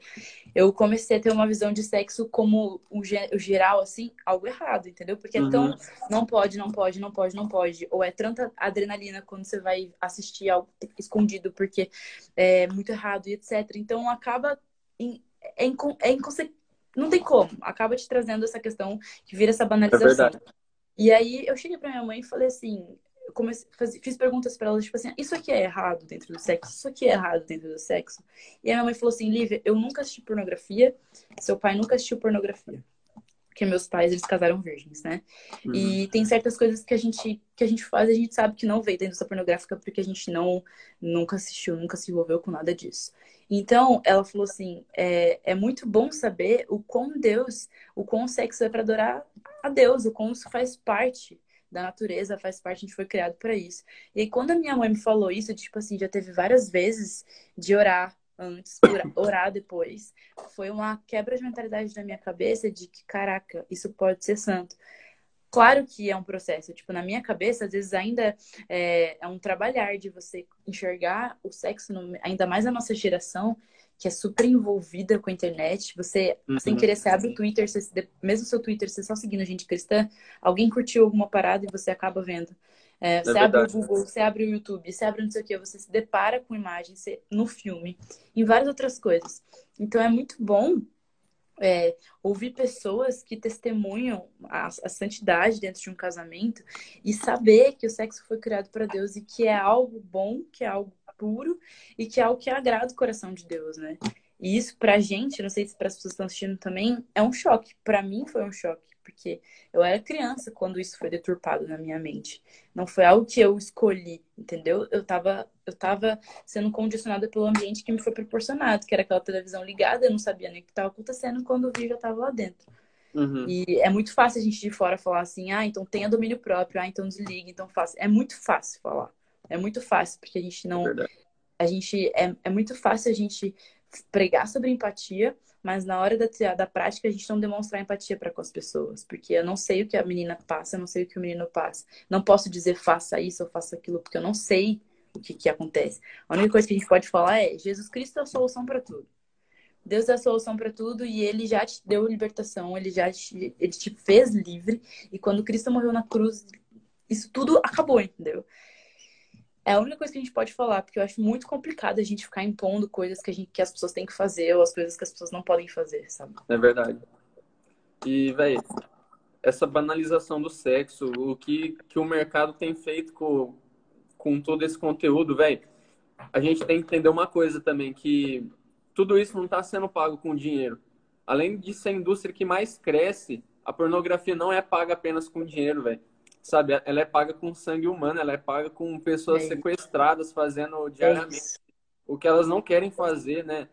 A: eu comecei a ter uma visão de sexo como o, geral, assim, algo errado, entendeu? Porque é tão. Uhum. Não pode, não pode, não pode, não pode. Ou é tanta adrenalina quando você vai assistir algo escondido, porque é muito errado e etc. Então acaba. Em, é, inco, é inconse... Não tem como. Acaba te trazendo essa questão que vira essa é banalização. É e aí eu cheguei pra minha mãe e falei assim: comecei, faz, fiz perguntas para ela, tipo assim, isso aqui é errado dentro do sexo? Isso aqui é errado dentro do sexo? E a minha mãe falou assim, Lívia, eu nunca assisti pornografia, seu pai nunca assistiu pornografia. Porque meus pais, eles casaram virgens, né? Uhum. E tem certas coisas que a gente que a gente faz e a gente sabe que não veio da indústria pornográfica porque a gente não nunca assistiu, nunca se envolveu com nada disso. Então, ela falou assim: é, é muito bom saber o quão Deus, o quão o sexo é para adorar a Deus, o quão isso faz parte da natureza, faz parte, a gente foi criado para isso. E quando a minha mãe me falou isso, tipo assim, já teve várias vezes de orar antes, <coughs> orar depois, foi uma quebra de mentalidade na minha cabeça de que, caraca, isso pode ser santo. Claro que é um processo, tipo, na minha cabeça, às vezes ainda é, é um trabalhar de você enxergar o sexo, no, ainda mais na nossa geração, que é super envolvida com a internet. Você, uhum. sem querer, você abre o Twitter, você, mesmo seu Twitter, você só seguindo gente cristã, alguém curtiu alguma parada e você acaba vendo. É, é você é abre o Google, você abre o YouTube, você abre não sei o que, você se depara com imagens no filme, em várias outras coisas. Então é muito bom é, ouvir pessoas que testemunham a, a, santidade dentro de um casamento e saber que o sexo foi criado para Deus e que é algo bom, que é algo puro e que é algo que agrada o coração de Deus, né? E isso pra gente, não sei se para as pessoas que estão assistindo também, é um choque. Para mim foi um choque, porque eu era criança quando isso foi deturpado na minha mente. Não foi algo que eu escolhi, entendeu? Eu tava, eu tava sendo condicionada pelo ambiente que me foi proporcionado, que era aquela televisão ligada, eu não sabia nem o que estava acontecendo, quando vi já estava lá dentro. Uhum. E é muito fácil a gente de fora falar assim, ah, então tenha domínio próprio, ah, então desligue, então faça. É muito fácil falar. É muito fácil, porque a gente não. É a gente. É, é muito fácil a gente pregar sobre empatia, mas na hora da, da prática a gente não demonstrar empatia para com as pessoas, porque eu não sei o que a menina passa, eu não sei o que o menino passa. Não posso dizer faça isso ou faça aquilo, porque eu não sei o que, que acontece. A única coisa que a gente pode falar é: Jesus Cristo é a solução para tudo. Deus é a solução para tudo e ele já te deu libertação, ele já te, ele te fez livre. E quando Cristo morreu na cruz, isso tudo acabou, entendeu? É a única coisa que a gente pode falar, porque eu acho muito complicado a gente ficar impondo coisas que, a gente, que as pessoas têm que fazer ou as coisas que as pessoas não podem fazer, sabe?
B: É verdade. E, velho, essa banalização do sexo, o que, que o mercado tem feito com, com todo esse conteúdo, velho, a gente tem que entender uma coisa também, que tudo isso não está sendo pago com dinheiro. Além de ser a indústria que mais cresce, a pornografia não é paga apenas com dinheiro, velho sabe? Ela é paga com sangue humano, ela é paga com pessoas é sequestradas fazendo diariamente é o que elas não querem fazer, né?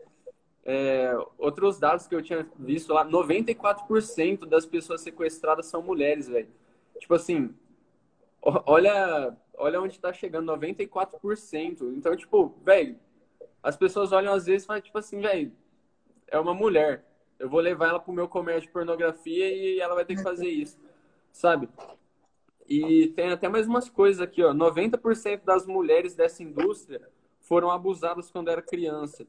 B: É, outros dados que eu tinha visto lá, 94% das pessoas sequestradas são mulheres, velho. Tipo assim, olha, olha onde tá chegando, 94%. Então, tipo, velho, as pessoas olham às vezes e falam, tipo assim, velho, é uma mulher. Eu vou levar ela pro meu comércio de pornografia e ela vai ter que fazer isso, sabe? E tem até mais umas coisas aqui, ó. 90% das mulheres dessa indústria foram abusadas quando era criança.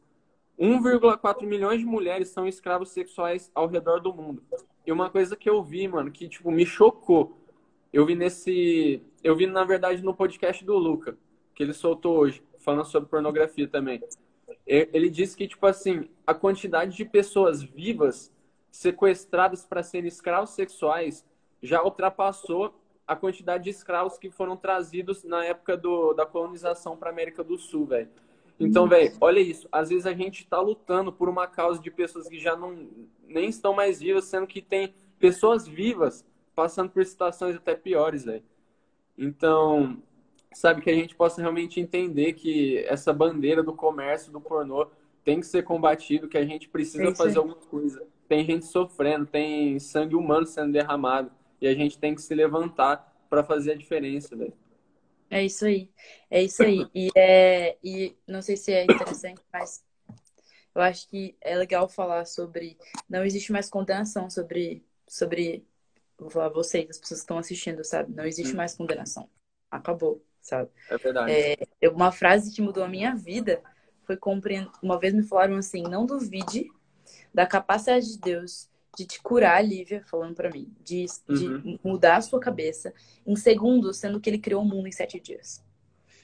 B: 1,4 milhões de mulheres são escravos sexuais ao redor do mundo. E uma coisa que eu vi, mano, que tipo me chocou. Eu vi nesse, eu vi na verdade no podcast do Luca, que ele soltou hoje, falando sobre pornografia também. Ele disse que tipo assim, a quantidade de pessoas vivas sequestradas para serem escravos sexuais já ultrapassou a quantidade de escravos que foram trazidos na época do, da colonização para América do Sul, velho. Então, velho, olha isso. Às vezes a gente está lutando por uma causa de pessoas que já não nem estão mais vivas, sendo que tem pessoas vivas passando por situações até piores, velho. Então, sabe que a gente possa realmente entender que essa bandeira do comércio do pornô tem que ser combatido, que a gente precisa fazer alguma coisa. Tem gente sofrendo, tem sangue humano sendo derramado e a gente tem que se levantar para fazer a diferença, velho.
A: É isso aí. É isso aí. E, é, e não sei se é interessante, mas eu acho que é legal falar sobre. Não existe mais condenação sobre. sobre vou falar vocês, as pessoas que estão assistindo, sabe? Não existe hum. mais condenação. Acabou, sabe?
B: É verdade.
A: É, uma frase que mudou a minha vida foi compreender. Uma vez me falaram assim: não duvide da capacidade de Deus de te curar, Lívia, falando para mim, de, de uhum. mudar a sua cabeça em segundos, sendo que ele criou o mundo em sete dias.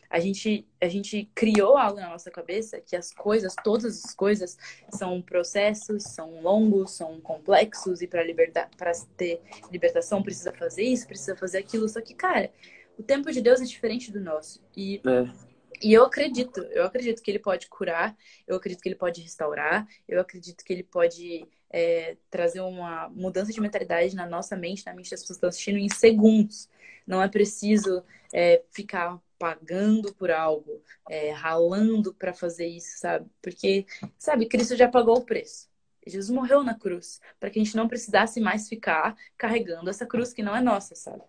A: A gente, a gente criou algo na nossa cabeça que as coisas, todas as coisas, são processos, são longos, são complexos e para libertar, para ter libertação precisa fazer isso, precisa fazer aquilo. Só que, cara, o tempo de Deus é diferente do nosso. E é. E eu acredito, eu acredito que ele pode curar, eu acredito que ele pode restaurar, eu acredito que ele pode é, trazer uma mudança de mentalidade na nossa mente, na mente das pessoas que estão assistindo em segundos. Não é preciso é, ficar pagando por algo, é, ralando para fazer isso, sabe? Porque, sabe, Cristo já pagou o preço. Jesus morreu na cruz para que a gente não precisasse mais ficar carregando essa cruz que não é nossa, sabe?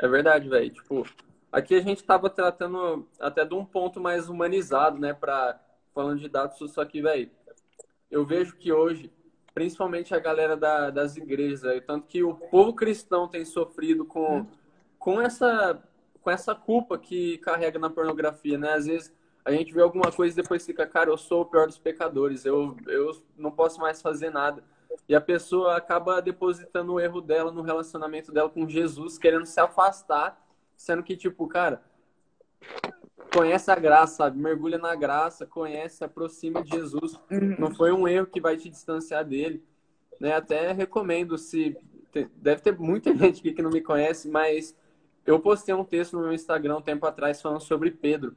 B: É verdade, velho. Tipo, aqui a gente estava tratando até de um ponto mais humanizado, né, para falando de dados, só que, velho, eu vejo que hoje, principalmente a galera da, das igrejas, tanto que o povo cristão tem sofrido com, com essa com essa culpa que carrega na pornografia, né? Às vezes a gente vê alguma coisa e depois fica, cara, eu sou o pior dos pecadores, eu, eu não posso mais fazer nada. E a pessoa acaba depositando o erro dela no relacionamento dela com Jesus, querendo se afastar, sendo que, tipo, cara, conhece a graça, sabe? Mergulha na graça, conhece, aproxima de Jesus. Uhum. Não foi um erro que vai te distanciar dele. Né? Até recomendo, se. Deve ter muita <laughs> gente aqui que não me conhece, mas eu postei um texto no meu Instagram um tempo atrás falando sobre Pedro.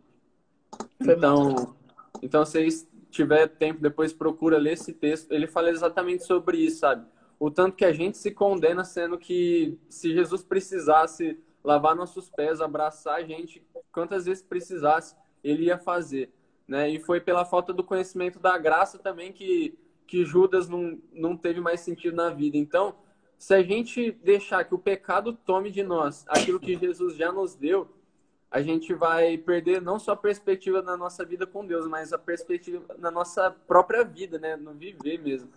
B: Então, então se vocês tiver tempo, depois procura ler esse texto. Ele fala exatamente sobre isso, sabe? O tanto que a gente se condena, sendo que se Jesus precisasse lavar nossos pés, abraçar a gente, quantas vezes precisasse, ele ia fazer. Né? E foi pela falta do conhecimento da graça também que, que Judas não, não teve mais sentido na vida. Então, se a gente deixar que o pecado tome de nós aquilo que Jesus já nos deu, a gente vai perder não só a perspectiva na nossa vida com Deus, mas a perspectiva na nossa própria vida, né? No viver mesmo.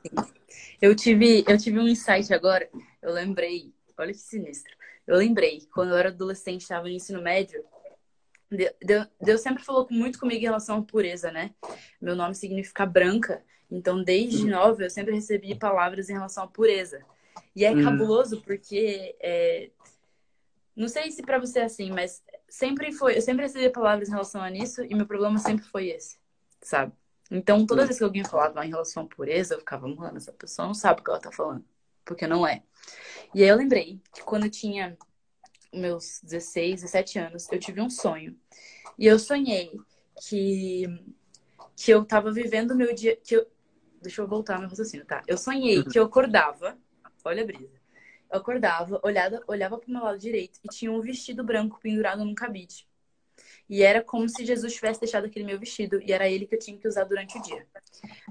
A: Eu tive, eu tive um insight agora, eu lembrei, olha que sinistro. Eu lembrei, quando eu era adolescente, estava no ensino médio, Deus, sempre falou muito comigo em relação à pureza, né? Meu nome significa branca, então desde nova eu sempre recebi palavras em relação à pureza. E é uhum. cabuloso porque é... não sei se para você é assim, mas sempre foi, eu sempre recebi palavras em relação a isso e meu problema sempre foi esse, sabe? Então, toda uhum. vez que alguém falava em relação à pureza, eu ficava, mano, essa pessoa não sabe o que ela tá falando, porque não é. E aí eu lembrei que quando eu tinha meus 16, 17 anos, eu tive um sonho. E eu sonhei que que eu tava vivendo o meu dia, que eu Deixa eu voltar meu raciocínio, tá? Eu sonhei que eu acordava Olha a brisa. Eu acordava, olhava, olhava pro meu lado direito e tinha um vestido branco pendurado num cabide. E era como se Jesus tivesse deixado aquele meu vestido e era ele que eu tinha que usar durante o dia.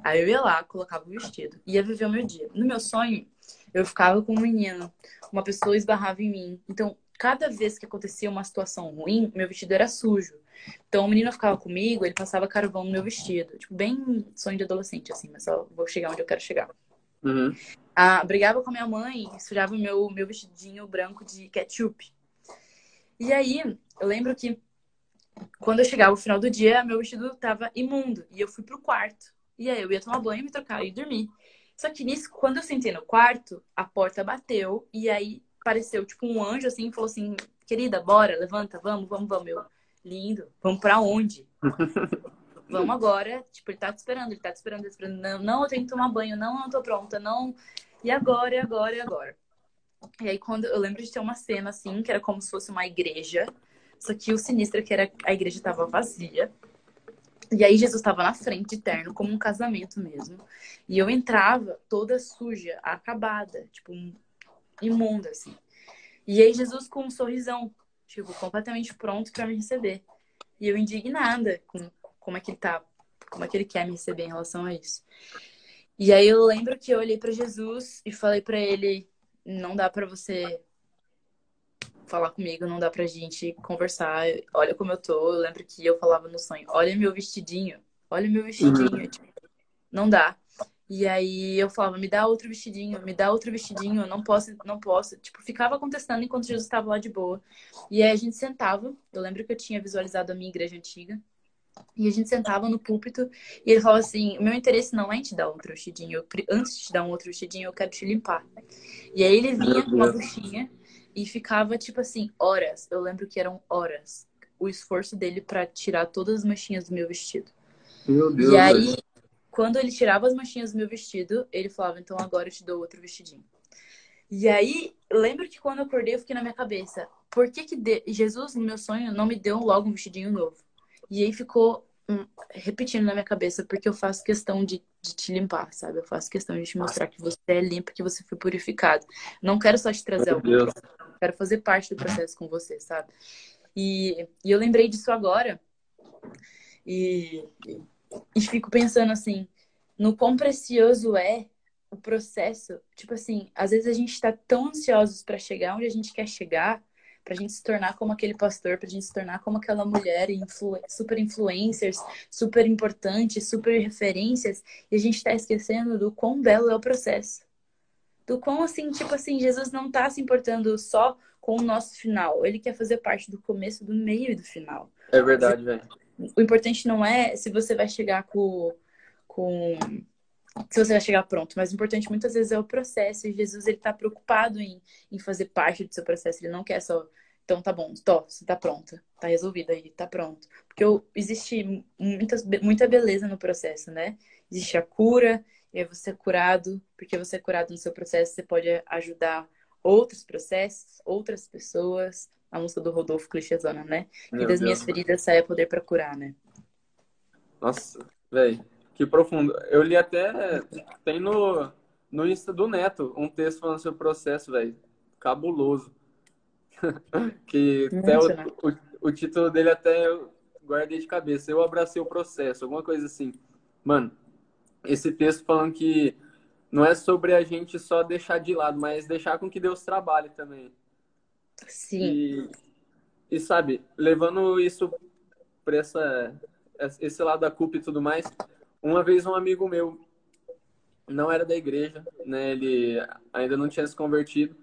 A: Aí eu ia lá, colocava o vestido, ia viver o meu dia. No meu sonho, eu ficava com um menino, uma pessoa esbarrava em mim. Então, cada vez que acontecia uma situação ruim, meu vestido era sujo. Então, o menino ficava comigo, ele passava carvão no meu vestido. Tipo, bem sonho de adolescente, assim, mas só vou chegar onde eu quero chegar. Uhum. Ah, brigava com a minha mãe, sujava o meu, meu vestidinho branco de ketchup. E aí, eu lembro que quando eu chegava no final do dia, meu vestido tava imundo. E eu fui pro quarto. E aí eu ia tomar banho, me trocar e dormir. Só que nisso, quando eu sentei no quarto, a porta bateu. E aí apareceu, tipo, um anjo assim, e falou assim: Querida, bora, levanta, vamos, vamos, vamos. Eu, lindo, vamos pra onde? <laughs> vamos agora. Tipo, ele tá te esperando, ele tá te esperando, tá te esperando. Não, não, eu tenho que tomar banho, não, não tô pronta, não. E agora, e agora, e agora? E aí, quando eu lembro de ter uma cena assim, que era como se fosse uma igreja, só que o sinistro é que era a igreja estava vazia. E aí Jesus estava na frente, terno, como um casamento mesmo. E eu entrava toda suja, acabada, tipo, imunda, assim. E aí Jesus com um sorrisão, tipo, completamente pronto para me receber. E eu indignada com como é que ele tá, como é que ele quer me receber em relação a isso. E aí eu lembro que eu olhei para Jesus e falei para ele, não dá para você falar comigo, não dá pra gente conversar. Olha como eu tô. Eu lembro que eu falava no sonho, olha meu vestidinho, olha meu vestidinho. Uhum. Tipo, não dá. E aí eu falava, me dá outro vestidinho, me dá outro vestidinho, eu não posso, não posso. Tipo, ficava contestando enquanto Jesus estava lá de boa. E aí a gente sentava. Eu lembro que eu tinha visualizado a minha igreja antiga. E a gente sentava no púlpito e ele falava assim: o meu interesse não é em te dar outro vestidinho. antes de te dar um outro vestidinho, eu quero te limpar. E aí ele vinha com uma buchinha e ficava, tipo assim, horas. Eu lembro que eram horas o esforço dele para tirar todas as manchinhas do meu vestido.
B: Meu Deus.
A: E aí, quando ele tirava as manchinhas do meu vestido, ele falava: então agora eu te dou outro vestidinho. E aí, lembro que quando eu acordei, eu fiquei na minha cabeça: por que, que de... Jesus, no meu sonho, não me deu logo um vestidinho novo? E aí ficou hum, repetindo na minha cabeça, porque eu faço questão de, de, te limpar, sabe? Eu faço questão de te mostrar que você é limpo, que você foi purificado. Não quero só te trazer algo, quero fazer parte do processo com você, sabe? E, e eu lembrei disso agora. E, e fico pensando assim, no quão precioso é o processo. Tipo assim, às vezes a gente está tão ansiosos para chegar onde a gente quer chegar, para a gente se tornar como aquele pastor, para a gente se tornar como aquela mulher, influ super influencers, super importantes, super referências, e a gente está esquecendo do quão belo é o processo. Do quão assim, tipo assim, Jesus não está se importando só com o nosso final. Ele quer fazer parte do começo, do meio e do final.
B: É verdade, velho.
A: O importante não é se você vai chegar com, com se você vai chegar pronto, mas o importante muitas vezes é o processo. E Jesus ele está preocupado em, em fazer parte do seu processo. Ele não quer só, então tá bom, tô, você tá pronta, tá resolvido aí, tá pronto. Porque existe muitas, muita beleza no processo, né? Existe a cura, e aí você é curado, porque você é curado no seu processo, você pode ajudar outros processos, outras pessoas. A música do Rodolfo Clichêzona, né? Meu e das Deus. minhas feridas sai a poder para curar, né?
B: Nossa, velho, que profundo. Eu li até, tem no, no Insta do Neto, um texto falando sobre o processo, velho. Cabuloso. <laughs> que até o, o, o, título dele até eu guardei de cabeça. Eu abracei o processo, alguma coisa assim. Mano, esse texto falando que não é sobre a gente só deixar de lado, mas deixar com que Deus trabalhe também.
A: Sim.
B: E, e sabe, levando isso para essa esse lado da culpa e tudo mais, uma vez um amigo meu não era da igreja, né? Ele ainda não tinha se convertido.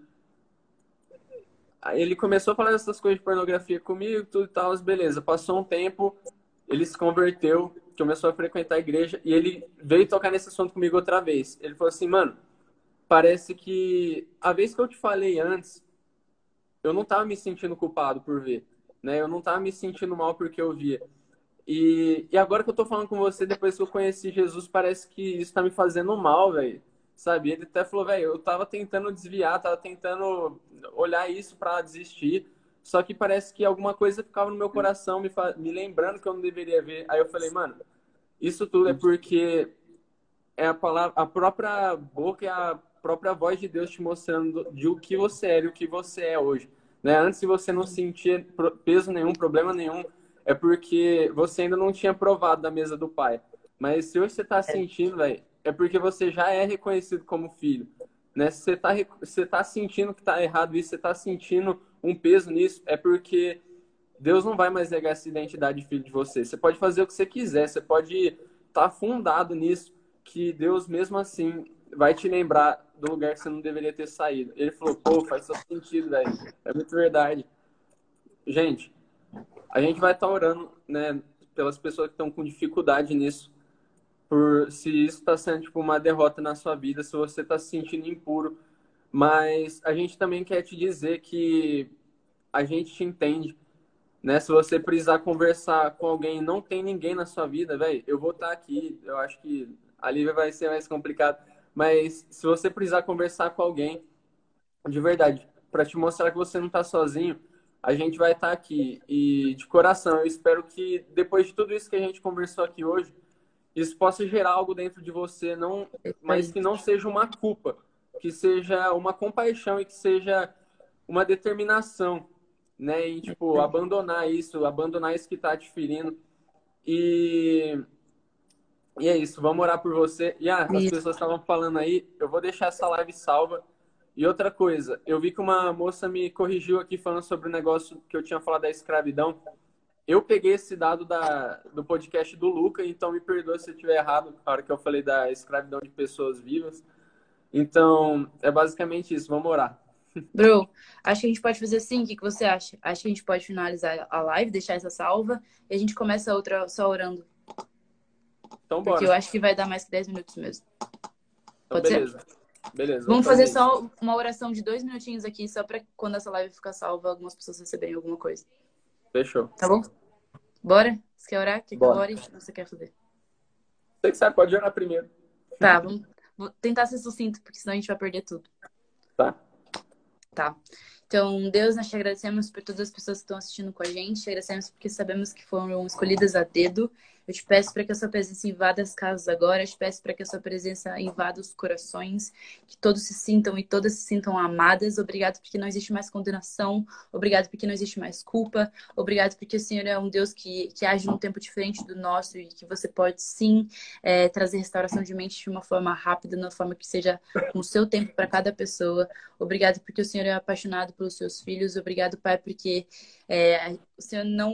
B: Aí ele começou a falar essas coisas de pornografia comigo, tudo e tal, beleza. Passou um tempo, ele se converteu, começou a frequentar a igreja e ele veio tocar nesse assunto comigo outra vez. Ele falou assim, mano, parece que a vez que eu te falei antes, eu não tava me sentindo culpado por ver, né? Eu não tava me sentindo mal porque eu via. E, e agora que eu tô falando com você, depois que eu conheci Jesus, parece que isso tá me fazendo mal, velho. Sabe? Ele até falou, velho, eu tava tentando desviar, tava tentando olhar isso para desistir só que parece que alguma coisa ficava no meu coração me, me lembrando que eu não deveria ver. Aí eu falei, mano, isso tudo é porque é a palavra, a própria boca e a própria voz de Deus te mostrando de o que você era e o que você é hoje. Né? Antes de você não sentir peso nenhum, problema nenhum, é porque você ainda não tinha provado da mesa do pai. Mas se hoje você está sentindo, velho, é porque você já é reconhecido como filho. Né? Se você está você tá sentindo que está errado isso, você está sentindo um peso nisso, é porque Deus não vai mais negar essa identidade de filho de você. Você pode fazer o que você quiser, você pode estar tá fundado nisso, que Deus mesmo assim vai te lembrar do lugar que você não deveria ter saído. Ele falou, pô, faz só sentido, velho. É muito verdade. Gente, a gente vai estar tá orando, né, pelas pessoas que estão com dificuldade nisso, por se isso está sendo tipo uma derrota na sua vida, se você está se sentindo impuro, mas a gente também quer te dizer que a gente te entende, né? Se você precisar conversar com alguém, não tem ninguém na sua vida, velho, eu vou estar tá aqui. Eu acho que a Lívia vai ser mais complicado, mas se você precisar conversar com alguém, de verdade, para te mostrar que você não está sozinho, a gente vai estar tá aqui. E de coração, eu espero que depois de tudo isso que a gente conversou aqui hoje, isso possa gerar algo dentro de você, não, mas que não seja uma culpa que seja uma compaixão e que seja uma determinação, né? E, tipo, abandonar isso, abandonar isso que tá te ferindo. E, e é isso, vamos orar por você. E ah, as pessoas estavam falando aí, eu vou deixar essa live salva. E outra coisa, eu vi que uma moça me corrigiu aqui falando sobre o negócio que eu tinha falado da escravidão. Eu peguei esse dado da, do podcast do Luca, então me perdoe se eu estiver errado na hora que eu falei da escravidão de pessoas vivas. Então, é basicamente isso. Vamos orar. <laughs>
A: Bro, acho que a gente pode fazer assim. O que, que você acha? Acho que a gente pode finalizar a live, deixar essa salva e a gente começa a outra só orando.
B: Então,
A: Porque
B: bora.
A: eu acho que vai dar mais que 10 minutos mesmo.
B: Então,
A: pode ser?
B: beleza. Beleza.
A: Vamos
B: vou
A: fazer
B: isso.
A: só uma oração de dois minutinhos aqui, só pra quando essa live ficar salva, algumas pessoas receberem alguma coisa.
B: Fechou.
A: Tá bom? Bora? Você quer orar? Quer que eu ore? O que você quer fazer?
B: Você que sabe, pode jogar primeiro.
A: Tá, vamos vou tentar ser sucinto, porque senão a gente vai perder tudo.
B: Tá.
A: Tá. Então, Deus, nós te agradecemos por todas as pessoas que estão assistindo com a gente. Te agradecemos porque sabemos que foram escolhidas a dedo. Eu te peço para que a sua presença invada as casas agora. Eu te peço para que a sua presença invada os corações. Que todos se sintam e todas se sintam amadas. Obrigado porque não existe mais condenação. Obrigado porque não existe mais culpa. Obrigado porque o Senhor é um Deus que, que age num tempo diferente do nosso e que você pode sim é, trazer restauração de mente de uma forma rápida, de uma forma que seja com o seu tempo para cada pessoa. Obrigado porque o Senhor é apaixonado pelos seus filhos. Obrigado, Pai, porque é, o Senhor não.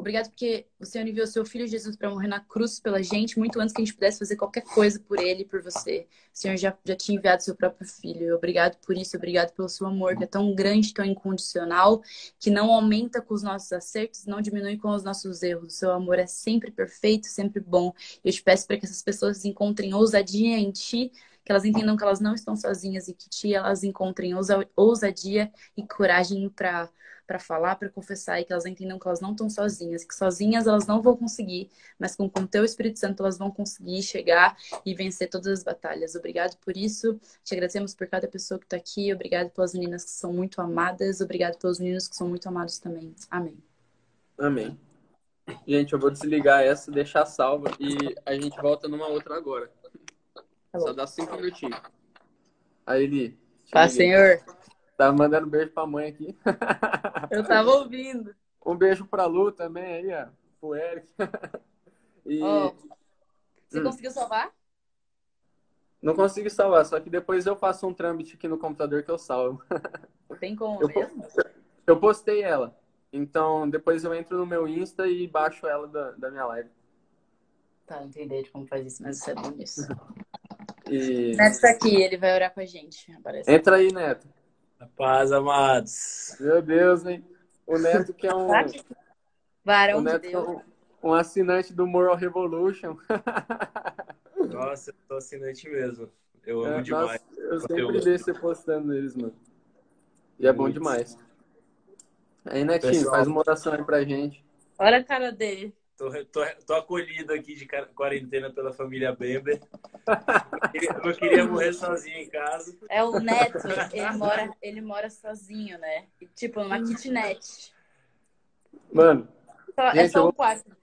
A: Obrigado porque o Senhor enviou seu filho Jesus para morrer na cruz pela gente, muito antes que a gente pudesse fazer qualquer coisa por ele por você. O Senhor já, já tinha enviado seu próprio filho. Obrigado por isso, obrigado pelo seu amor, que é tão grande, tão incondicional, que não aumenta com os nossos acertos, não diminui com os nossos erros. O seu amor é sempre perfeito, sempre bom. Eu te peço para que essas pessoas encontrem ousadia em ti, que elas entendam que elas não estão sozinhas e que ti elas encontrem ousa- ousadia e coragem para para falar, para confessar e que elas entendam que elas não estão sozinhas, que sozinhas elas não vão conseguir, mas com com o teu Espírito Santo elas vão conseguir chegar e vencer todas as batalhas. Obrigado por isso. Te agradecemos por cada pessoa que está aqui. Obrigado pelas meninas que são muito amadas. Obrigado pelos meninos que são muito amados também. Amém.
B: Amém. Gente, eu vou desligar essa, deixar salva e a gente volta numa outra agora.
A: Tá
B: Só dá cinco minutinhos. Aí, Li. te
A: Paz. Senhor.
B: Tá mandando beijo pra mãe aqui. <laughs>
A: Eu tava ouvindo.
B: Um beijo pra Lu também aí, ó. Pro Eric. <laughs> E
A: Ó, você
B: Hum.
A: conseguiu salvar?
B: não consigo salvar, só que depois eu faço um trâmite aqui no computador que eu salvo. <laughs>
A: Tem como
B: Eu-
A: mesmo?
B: Eu postei ela. Então depois eu entro no meu Insta e baixo ela da, da minha live.
A: Tá, não entendi de como faz isso, mas você é bom nisso.
B: E
A: Neto tá aqui, ele vai orar com a gente. Aparece.
B: entra aí, Neto.
C: Paz, amados.
B: Meu Deus, hein? O Neto que é um, o
A: Varão de
B: Neto que é
A: Deus.
B: um, um assinante do Moral Revolution. <laughs>
C: Nossa, eu tô assinante mesmo. Eu amo
B: É,
C: demais.
B: nossa, eu sempre vejo você postando eles, mano. E é bom demais. Aí, Netinho,
C: Pessoal.
B: faz uma oração aí pra gente.
A: Olha a cara dele.
C: Tô, tô, tô acolhido aqui de quarentena pela família Bember. Eu não queria morrer sozinho em casa.
A: É o Neto, ele mora, ele mora sozinho, né? Tipo, numa kitnet.
B: Mano,
A: Só- é
B: Gente,
A: só um quarto.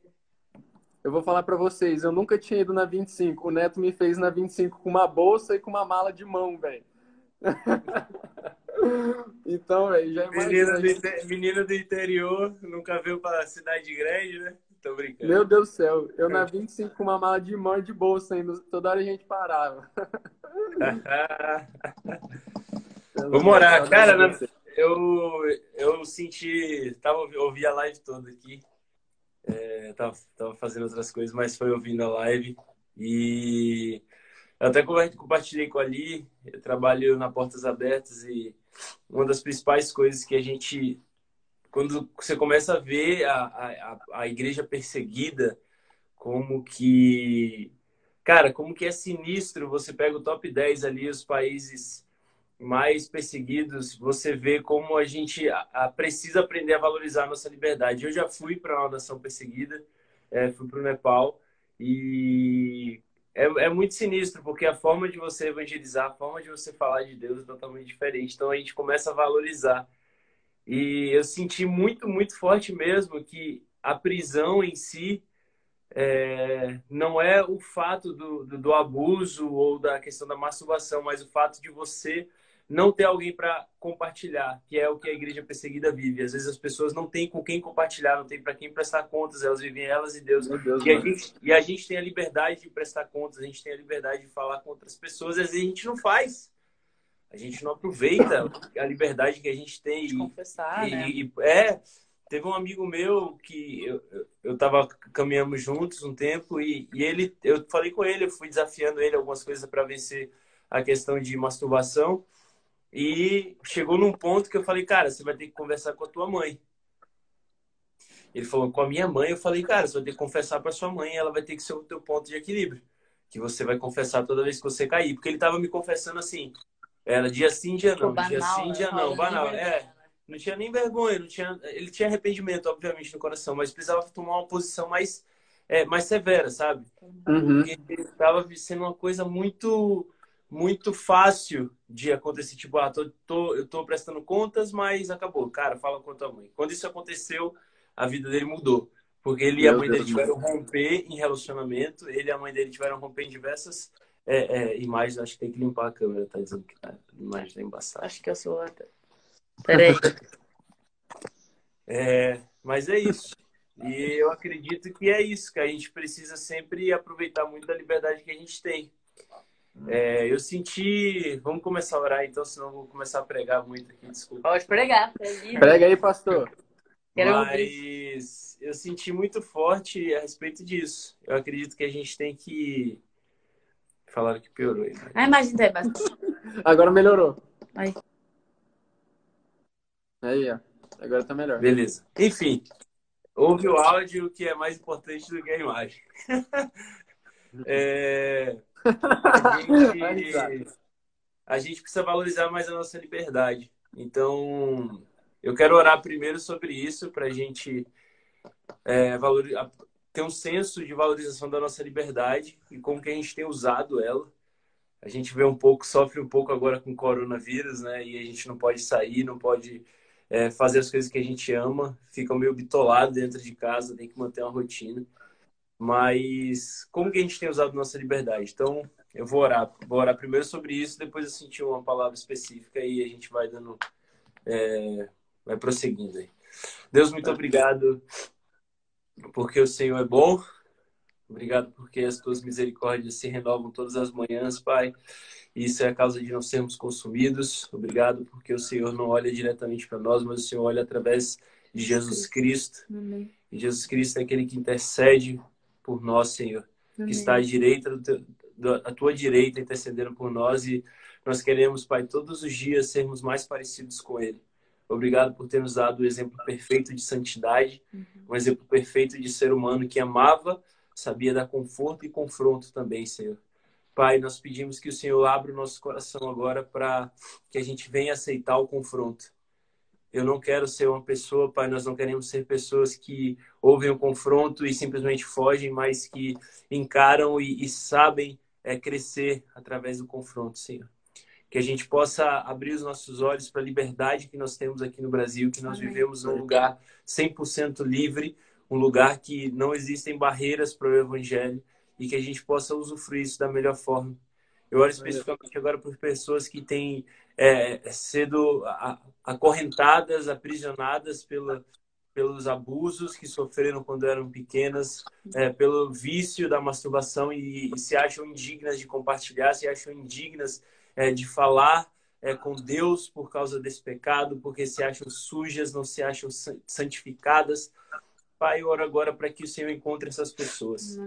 B: eu vou falar pra vocês, eu nunca tinha ido na 25. O Neto me fez na 25 com uma bolsa e com uma mala de mão, velho. <laughs> então, velho, já
C: Menino
B: imagina.
C: do, inte- menino do interior, nunca veio pra cidade grande, né? Tô brincando.
B: Meu Deus do céu, eu na <laughs> 25 com uma mala de mão de bolsa ainda, toda hora a gente parava. <laughs>
C: Vamos orar.
B: Saudade
C: Cara, na- eu, eu senti. Tava, ouvi a live toda aqui. É, tava, tava fazendo outras coisas, mas foi ouvindo a live. E eu até compartilhei com a Li. Eu trabalho na Portas Abertas e uma das principais coisas que a gente. Quando você começa a ver a, a, a igreja perseguida, como que. Cara, como que é sinistro. Você pega o top 10 ali, os países mais perseguidos, você vê como a gente a, a precisa aprender a valorizar a nossa liberdade. Eu já fui para uma nação perseguida, é, fui para o Nepal e é, é muito sinistro porque a forma de você evangelizar, a forma de você falar de Deus é totalmente diferente. Então a gente começa a valorizar. E eu senti muito, muito forte mesmo que a prisão em si é, não é o fato do, do, do abuso ou da questão da masturbação, mas o fato de você não ter alguém para compartilhar, que é o que a igreja perseguida vive. Às vezes as pessoas não têm com quem compartilhar, não tem para quem prestar contas, elas vivem elas e Deus.
B: Deus,
C: E a, gente, e a gente tem a liberdade de prestar contas, a gente tem a liberdade de falar com outras pessoas, e às vezes a gente não faz. A gente não aproveita a liberdade que a gente tem.
A: De confessar,
C: e-
A: né?
C: e- é, teve um amigo meu que eu, eu- eu tava caminhamos juntos um tempo e, e ele, eu falei com ele, eu fui desafiando ele algumas coisas para vencer a questão de masturbação. E chegou num ponto que eu falei, cara, você vai ter que conversar com a tua mãe. Ele falou com a minha mãe, eu falei, cara, você vai ter que confessar para sua mãe, ela vai ter que ser o teu ponto de equilíbrio, que você vai confessar toda vez que você cair, porque ele tava me confessando assim, era dia sim, dia não, banal, dia sim, dia não, banal, é, não tinha nem vergonha, não tinha, ele tinha arrependimento, obviamente, no coração, mas precisava tomar uma posição mais, é, mais severa, sabe?
B: Uhum.
C: Porque estava sendo uma coisa muito muito fácil de acontecer, tipo, ah, tô, tô, eu tô prestando contas, mas acabou. Cara, fala com a tua mãe. Quando isso aconteceu, a vida dele mudou. Porque ele e a mãe dele tiveram romper em relacionamento, ele e a mãe dele tiveram romper em diversas é, é, imagens. Acho que tem que limpar a câmera, tá dizendo que a imagem tá embaçada.
A: Acho que eu sou outra. Peraí. <laughs>
C: é, mas é isso. E eu acredito que é isso, que a gente precisa sempre aproveitar muito da liberdade que a gente tem. É, eu senti. Vamos começar a orar então, senão eu vou começar a pregar muito aqui, desculpa.
A: Pode pregar.
B: Prega aí, pastor.
C: Mas eu senti muito forte a respeito disso. Eu acredito que a gente tem que. Falaram que piorou aí.
A: A imagem tá bastante.
B: Agora melhorou.
A: Aí.
B: Aí, ó. Agora tá melhor.
C: Beleza. Enfim, ouve o áudio que é mais importante do que a imagem. <laughs> é... A gente, <laughs> a gente precisa valorizar mais a nossa liberdade. Então, eu quero orar primeiro sobre isso, para a gente é, valorizar, ter um senso de valorização da nossa liberdade e como que a gente tem usado ela. A gente vê um pouco, sofre um pouco agora com o coronavírus, né? E a gente não pode sair, não pode é, fazer as coisas que a gente ama, fica meio bitolado dentro de casa, tem que manter uma rotina. Mas como que a gente tem usado nossa liberdade? Então, eu vou orar. Vou orar primeiro sobre isso, depois eu senti uma palavra específica e a gente vai dando. É, vai prosseguindo aí. Deus, muito obrigado porque o Senhor é bom. Obrigado porque as tuas misericórdias se renovam todas as manhãs, Pai. Isso é a causa de não sermos consumidos. Obrigado porque o Senhor não olha diretamente para nós, mas o Senhor olha através de Jesus Cristo. Amém. E Jesus Cristo é aquele que intercede por nós, Senhor, Amém. que está à direita do teu, à tua direita intercedendo por nós e nós queremos, Pai, todos os dias sermos mais parecidos com Ele. Obrigado por ter nos dado o exemplo perfeito de santidade, uhum. um exemplo perfeito de ser humano que amava, sabia dar conforto e confronto também, Senhor. Pai, nós pedimos que o Senhor abra o nosso coração agora para que a gente venha aceitar o confronto. Eu não quero ser uma pessoa, Pai, nós não queremos ser pessoas que ouvem o confronto e simplesmente fogem, mas que encaram e, e sabem é, crescer através do confronto, Senhor. Que a gente possa abrir os nossos olhos para a liberdade que nós temos aqui no Brasil, que nós vivemos num lugar 100% livre, um lugar que não existem barreiras para o Evangelho e que a gente possa usufruir isso da melhor forma. Eu oro especificamente agora por pessoas que têm é, sido acorrentadas, aprisionadas pela, pelos abusos que sofreram quando eram pequenas, é, pelo vício da masturbação e, e, se acham indignas de compartilhar, se acham indignas é, de falar é, com Deus por causa desse pecado, porque se acham sujas, não se acham santificadas. Pai, eu oro agora para que o Senhor encontre essas pessoas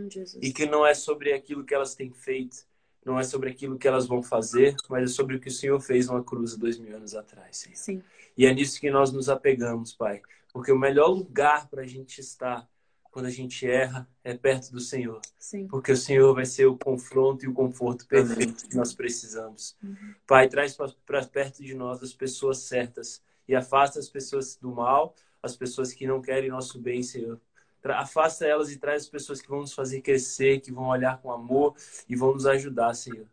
C: e que não é sobre aquilo que elas têm feito, não é sobre aquilo que elas vão fazer, mas é sobre o que o Senhor fez numa cruz dois mil anos atrás, Senhor.
A: Sim.
C: E é nisso que nós nos apegamos, Pai. Porque o melhor lugar para a gente estar quando a gente erra é perto do Senhor.
A: Sim.
C: Porque o Senhor vai ser o confronto e o conforto perfeito que nós precisamos.
A: Uhum.
C: Pai, traz para perto de nós as pessoas certas e afasta as pessoas do mal, as pessoas que não querem nosso bem, Senhor afasta elas e traz as pessoas que vão nos fazer crescer, que vão olhar com amor e vão nos ajudar, Senhor.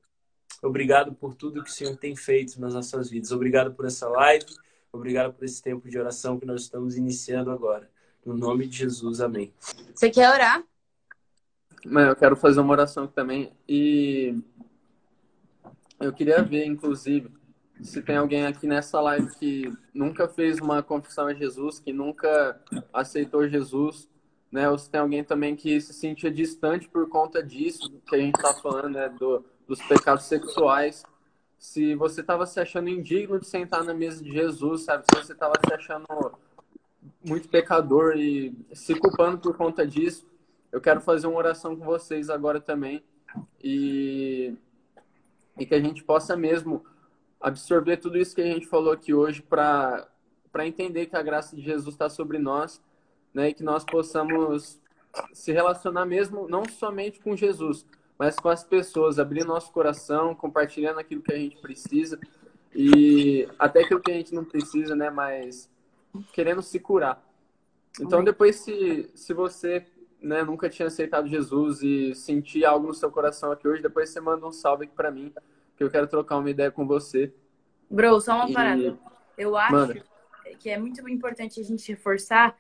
C: Obrigado por tudo que o Senhor tem feito nas nossas vidas. Obrigado por essa live. Obrigado por esse tempo de oração que nós estamos iniciando agora. No nome de Jesus, amém.
A: Você quer orar?
B: Mãe, eu quero fazer uma oração aqui também. E eu queria ver, inclusive, se tem alguém aqui nessa live que nunca fez uma confissão a Jesus, que nunca aceitou Jesus né? Ou se tem alguém também que se sentia distante por conta disso que a gente está falando, né? Do, dos pecados sexuais. Se você estava se achando indigno de sentar na mesa de Jesus, sabe? Se você estava se achando muito pecador e se culpando por conta disso, eu quero fazer uma oração com vocês agora também e, e que a gente possa mesmo absorver tudo isso que a gente falou aqui hoje para entender que a graça de Jesus está sobre nós, né? E que nós possamos se relacionar mesmo, não somente com Jesus, mas com as pessoas, abrir nosso coração, compartilhando aquilo que a gente precisa e até aquilo que a gente não precisa, né? Mas querendo se curar. Então, depois, se, se você né, nunca tinha aceitado Jesus e sentir algo no seu coração aqui hoje, depois você manda um salve aqui para mim, que eu quero trocar uma ideia com você.
A: Bro, só uma e... parada. Eu acho Manda. que é muito importante a gente reforçar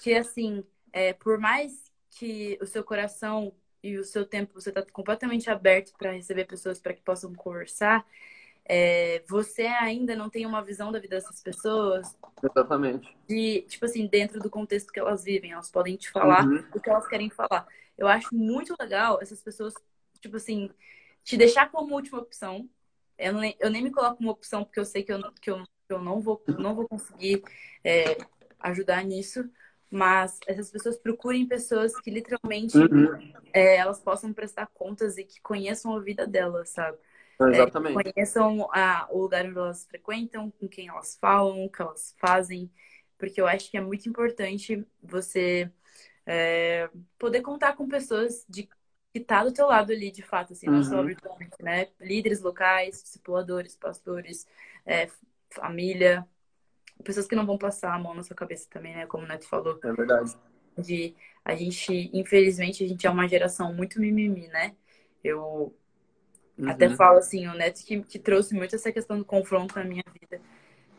A: que, assim, é, por mais que o seu coração e o seu tempo você está completamente aberto para receber pessoas para que possam conversar, é, você ainda não tem uma visão da vida dessas pessoas.
B: Exatamente.
A: De, tipo assim, dentro do contexto que elas vivem, elas podem te falar uhum. o que elas querem falar. Eu acho muito legal essas pessoas, tipo assim, te deixar como última opção. Eu, nem, eu nem me coloco como opção porque eu sei que eu, que eu, que eu não, vou, não vou conseguir é, ajudar nisso. Mas essas pessoas procurem pessoas que literalmente uhum. é, elas possam prestar contas e que conheçam a vida delas, sabe?
B: Exatamente.
A: É, conheçam a, o lugar onde elas frequentam, com quem elas falam, o que elas fazem, porque eu acho que é muito importante você é, poder contar com pessoas de que tá do teu lado ali, de fato, assim, não só uhum. virtualmente, né? Líderes locais, discipuladores, pastores, é, família, pessoas que não vão passar a mão na sua cabeça também, né? Como o Neto falou.
B: É verdade.
A: De a gente, infelizmente, a gente é uma geração muito mimimi, né? Eu Uhum. Até falo assim, o Neto que, que trouxe muito essa questão do confronto na minha vida.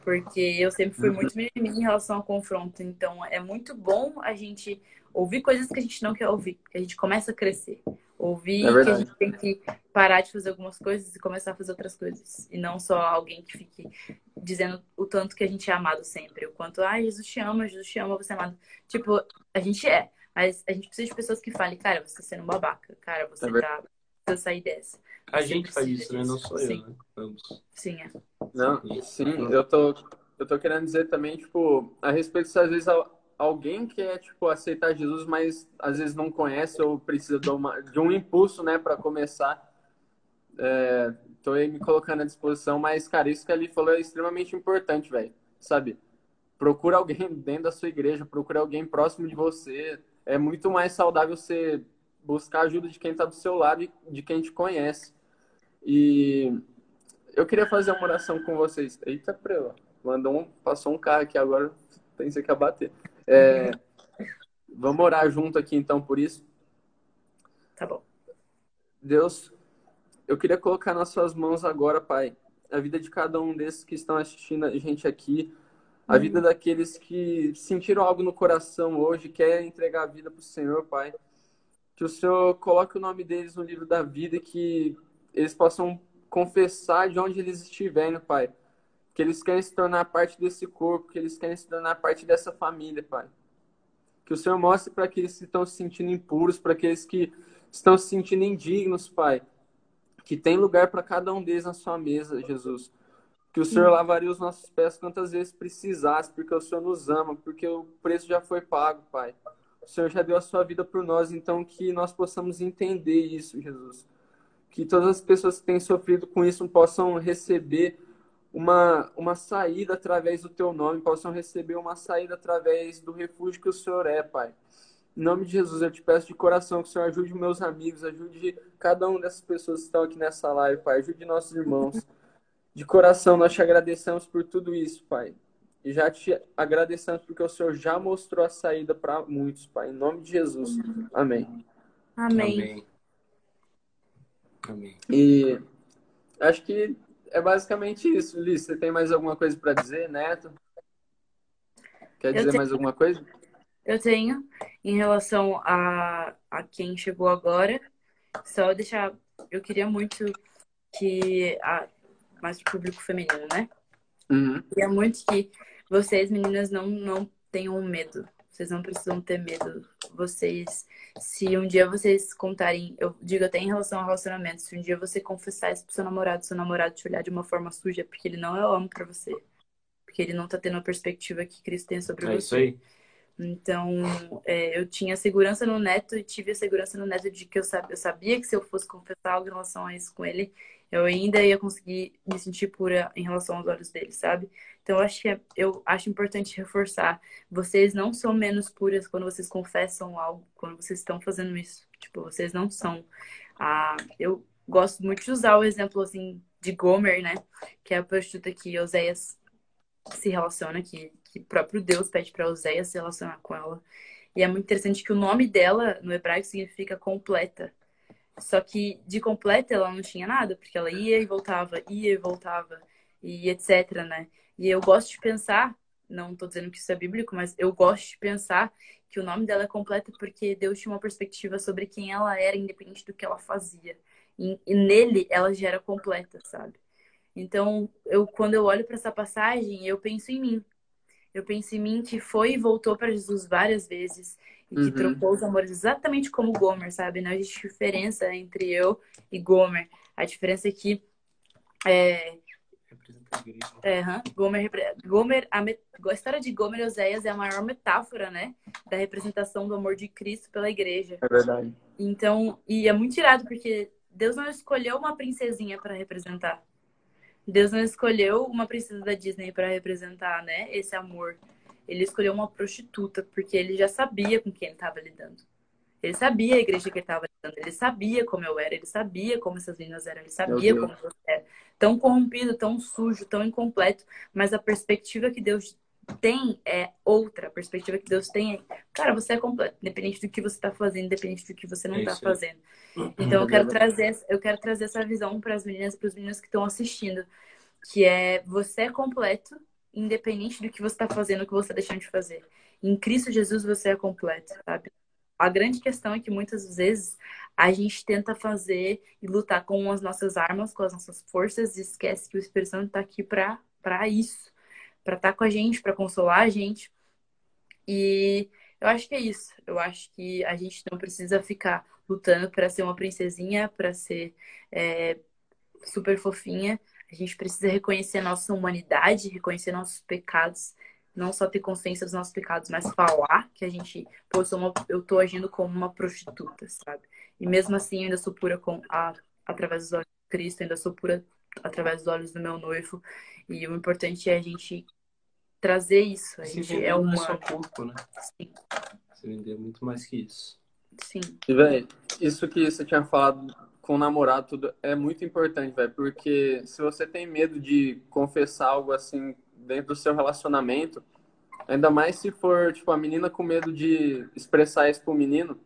A: Porque eu sempre fui uhum. muito mimimi em relação ao confronto. Então, é muito bom a gente ouvir coisas que a gente não quer ouvir. Que a gente começa a crescer. Ouvir é que a gente tem que parar de fazer algumas coisas e começar a fazer outras coisas. E não só alguém que fique dizendo o tanto que a gente é amado sempre. O quanto, ah, Jesus te ama, Jesus te ama, você é amado. Tipo, a gente é. Mas a gente precisa de pessoas que falem, cara, você tá sendo um babaca. Cara, você é tá precisa sair dessa.
C: A gente faz isso, né? Não sou sim. eu, né?
A: Vamos. Sim, é.
B: Não, sim, eu tô, eu tô querendo dizer também, tipo, a respeito se às vezes alguém quer, tipo, aceitar Jesus, mas às vezes não conhece ou precisa de, uma, de um impulso, né, para começar. É, tô aí me colocando à disposição, mas, cara, isso que ali falou é extremamente importante, velho. Sabe? Procura alguém <laughs> dentro da sua igreja, procura alguém próximo de você. É muito mais saudável você buscar ajuda de quem está do seu lado e de quem te conhece. E eu queria fazer uma oração com vocês. Eita, prela. Mandou um, passou um carro aqui agora, pensei que ia bater. É, vamos orar junto aqui então por isso.
A: Tá bom.
B: Deus, eu queria colocar nas suas mãos agora, Pai, a vida de cada um desses que estão assistindo a gente aqui, a uhum. vida daqueles que sentiram algo no coração hoje, querem entregar a vida para o Senhor, Pai. Que o Senhor coloque o nome deles no livro da vida e que eles possam confessar de onde eles estiverem, Pai. Que eles querem se tornar parte desse corpo, que eles querem se tornar parte dessa família, Pai. Que o Senhor mostre para aqueles que estão se sentindo impuros, para aqueles que estão se sentindo indignos, Pai. Que tem lugar para cada um deles na sua mesa, Jesus. Que o Senhor lavaria os nossos pés quantas vezes precisasse, porque o Senhor nos ama, porque o preço já foi pago, Pai. O Senhor já deu a sua vida por nós, então que nós possamos entender isso, Jesus que todas as pessoas que têm sofrido com isso possam receber uma, uma saída através do teu nome, possam receber uma saída através do refúgio que o Senhor é, Pai. Em nome de Jesus, eu te peço de coração que o Senhor ajude meus amigos, ajude cada uma dessas pessoas que estão aqui nessa live, Pai. Ajude nossos irmãos. De coração, nós te agradecemos por tudo isso, Pai. E já te agradecemos porque o Senhor já mostrou a saída para muitos, Pai. Em nome de Jesus. Amém.
A: Amém. Amém.
B: Amém. E acho que é basicamente isso. Liz, você tem mais alguma coisa para dizer, Neto? Quer dizer tenho... mais alguma coisa?
A: Eu tenho. Em relação a, a quem chegou agora, só deixar. Eu queria muito que. A, mais pro público feminino, né?
B: Uhum.
A: Queria muito que vocês, meninas, não, não tenham medo vocês não precisam ter medo. Vocês, se um dia vocês contarem, eu digo até em relação ao relacionamento, se um dia você confessar isso pro seu namorado, seu namorado te olhar de uma forma suja, porque ele não é homem para você. Porque ele não tá tendo a perspectiva que Cristo tem sobre
C: é
A: você.
C: Isso aí.
A: Então, é, eu tinha segurança no neto e tive a segurança no neto de que eu sabia, eu sabia que se eu fosse confessar algo em relação a isso com ele, eu ainda ia conseguir me sentir pura em relação aos olhos dele, sabe? Então, eu acho é, eu acho importante reforçar. Vocês não são menos puras quando vocês confessam algo, quando vocês estão fazendo isso. Tipo, vocês não são. Ah, eu gosto muito de usar o exemplo, assim, de Gomer, né? Que é a prostituta que Oséias se relaciona, que, que próprio Deus pede para Oséias se relacionar com ela. E é muito interessante que o nome dela no hebraico significa completa. Só que de completa ela não tinha nada, porque ela ia e voltava, ia e voltava, e etc, né? E eu gosto de pensar, não estou dizendo que isso é bíblico, mas eu gosto de pensar que o nome dela é completa porque Deus tinha uma perspectiva sobre quem ela era, independente do que ela fazia. E, e nele ela já era completa, sabe? Então, eu quando eu olho para essa passagem, eu penso em mim. Eu penso em mim que foi e voltou para Jesus várias vezes e que uhum. trocou os amores exatamente como Gomer, sabe? Não existe diferença entre eu e Gomer. A diferença é que é, é, Gomer, Gomer a, met... a, história de Gomer e Oséias é a maior metáfora, né? Da representação do amor de Cristo pela igreja.
B: É verdade.
A: Então, e é muito tirado porque Deus não escolheu uma princesinha para representar. Deus não escolheu uma princesa da Disney para representar, né, esse amor. Ele escolheu uma prostituta porque ele já sabia com quem ele estava lidando. Ele sabia a igreja que ele estava lidando, ele sabia como eu era, ele sabia como essas meninas eram, ele sabia como você era. Tão corrompido, tão sujo, tão incompleto, mas a perspectiva que Deus tem é outra. Perspectiva que Deus tem é, cara, você é completo, independente do que você está fazendo, independente do que você não está é fazendo. <clears throat> Então eu quero trazer, eu quero trazer essa visão para as meninas, para os meninos que estão assistindo, que é você é completo, independente do que você está fazendo, ou que você está deixando de fazer. Em Cristo Jesus você é completo, sabe? A grande questão é que muitas vezes a gente tenta fazer e lutar com as nossas armas, com as nossas forças, e esquece que o Espírito Santo está aqui para isso para estar tá com a gente, para consolar a gente. E eu acho que é isso. Eu acho que a gente não precisa ficar lutando para ser uma princesinha, para ser é, super fofinha. A gente precisa reconhecer nossa humanidade, reconhecer nossos pecados, não só ter consciência dos nossos pecados, mas falar que a gente, pô, eu, uma, eu tô agindo como uma prostituta, sabe? E mesmo assim, eu ainda sou pura com a, através dos olhos de Cristo, ainda sou pura através dos olhos do meu noivo. E o importante é a gente trazer isso. A gente é uma...
C: Não é só corpo, né? Sim. Você vender muito mais que isso.
A: Sim.
B: E, velho, isso que você tinha falado com o namorado, tudo é muito importante, velho, porque se você tem medo de confessar algo assim dentro do seu relacionamento, ainda mais se for, tipo, a menina com medo de expressar isso pro menino,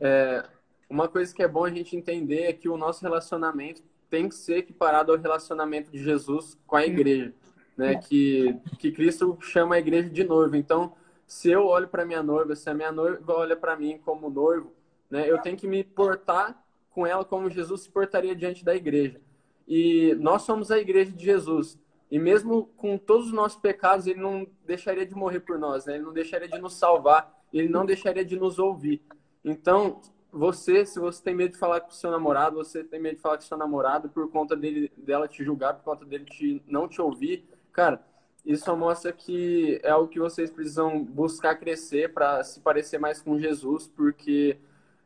B: é, uma coisa que é bom a gente entender é que o nosso relacionamento tem que ser equiparado ao relacionamento de Jesus com a igreja, né? Que, que Cristo chama a igreja de noivo. Então, se eu olho para minha noiva, se a minha noiva olha para mim como noivo, né? Eu tenho que me portar com ela como Jesus se portaria diante da igreja. E nós somos a igreja de Jesus. E mesmo com todos os nossos pecados, ele não deixaria de morrer por nós, né? Ele não deixaria de nos salvar, ele não deixaria de nos ouvir. Então, você, se você tem medo de falar com seu namorado, você tem medo de falar com seu namorado por conta dele, dela te julgar, por conta dele te, não te ouvir, cara, isso só mostra que é algo que vocês precisam buscar crescer para se parecer mais com Jesus, porque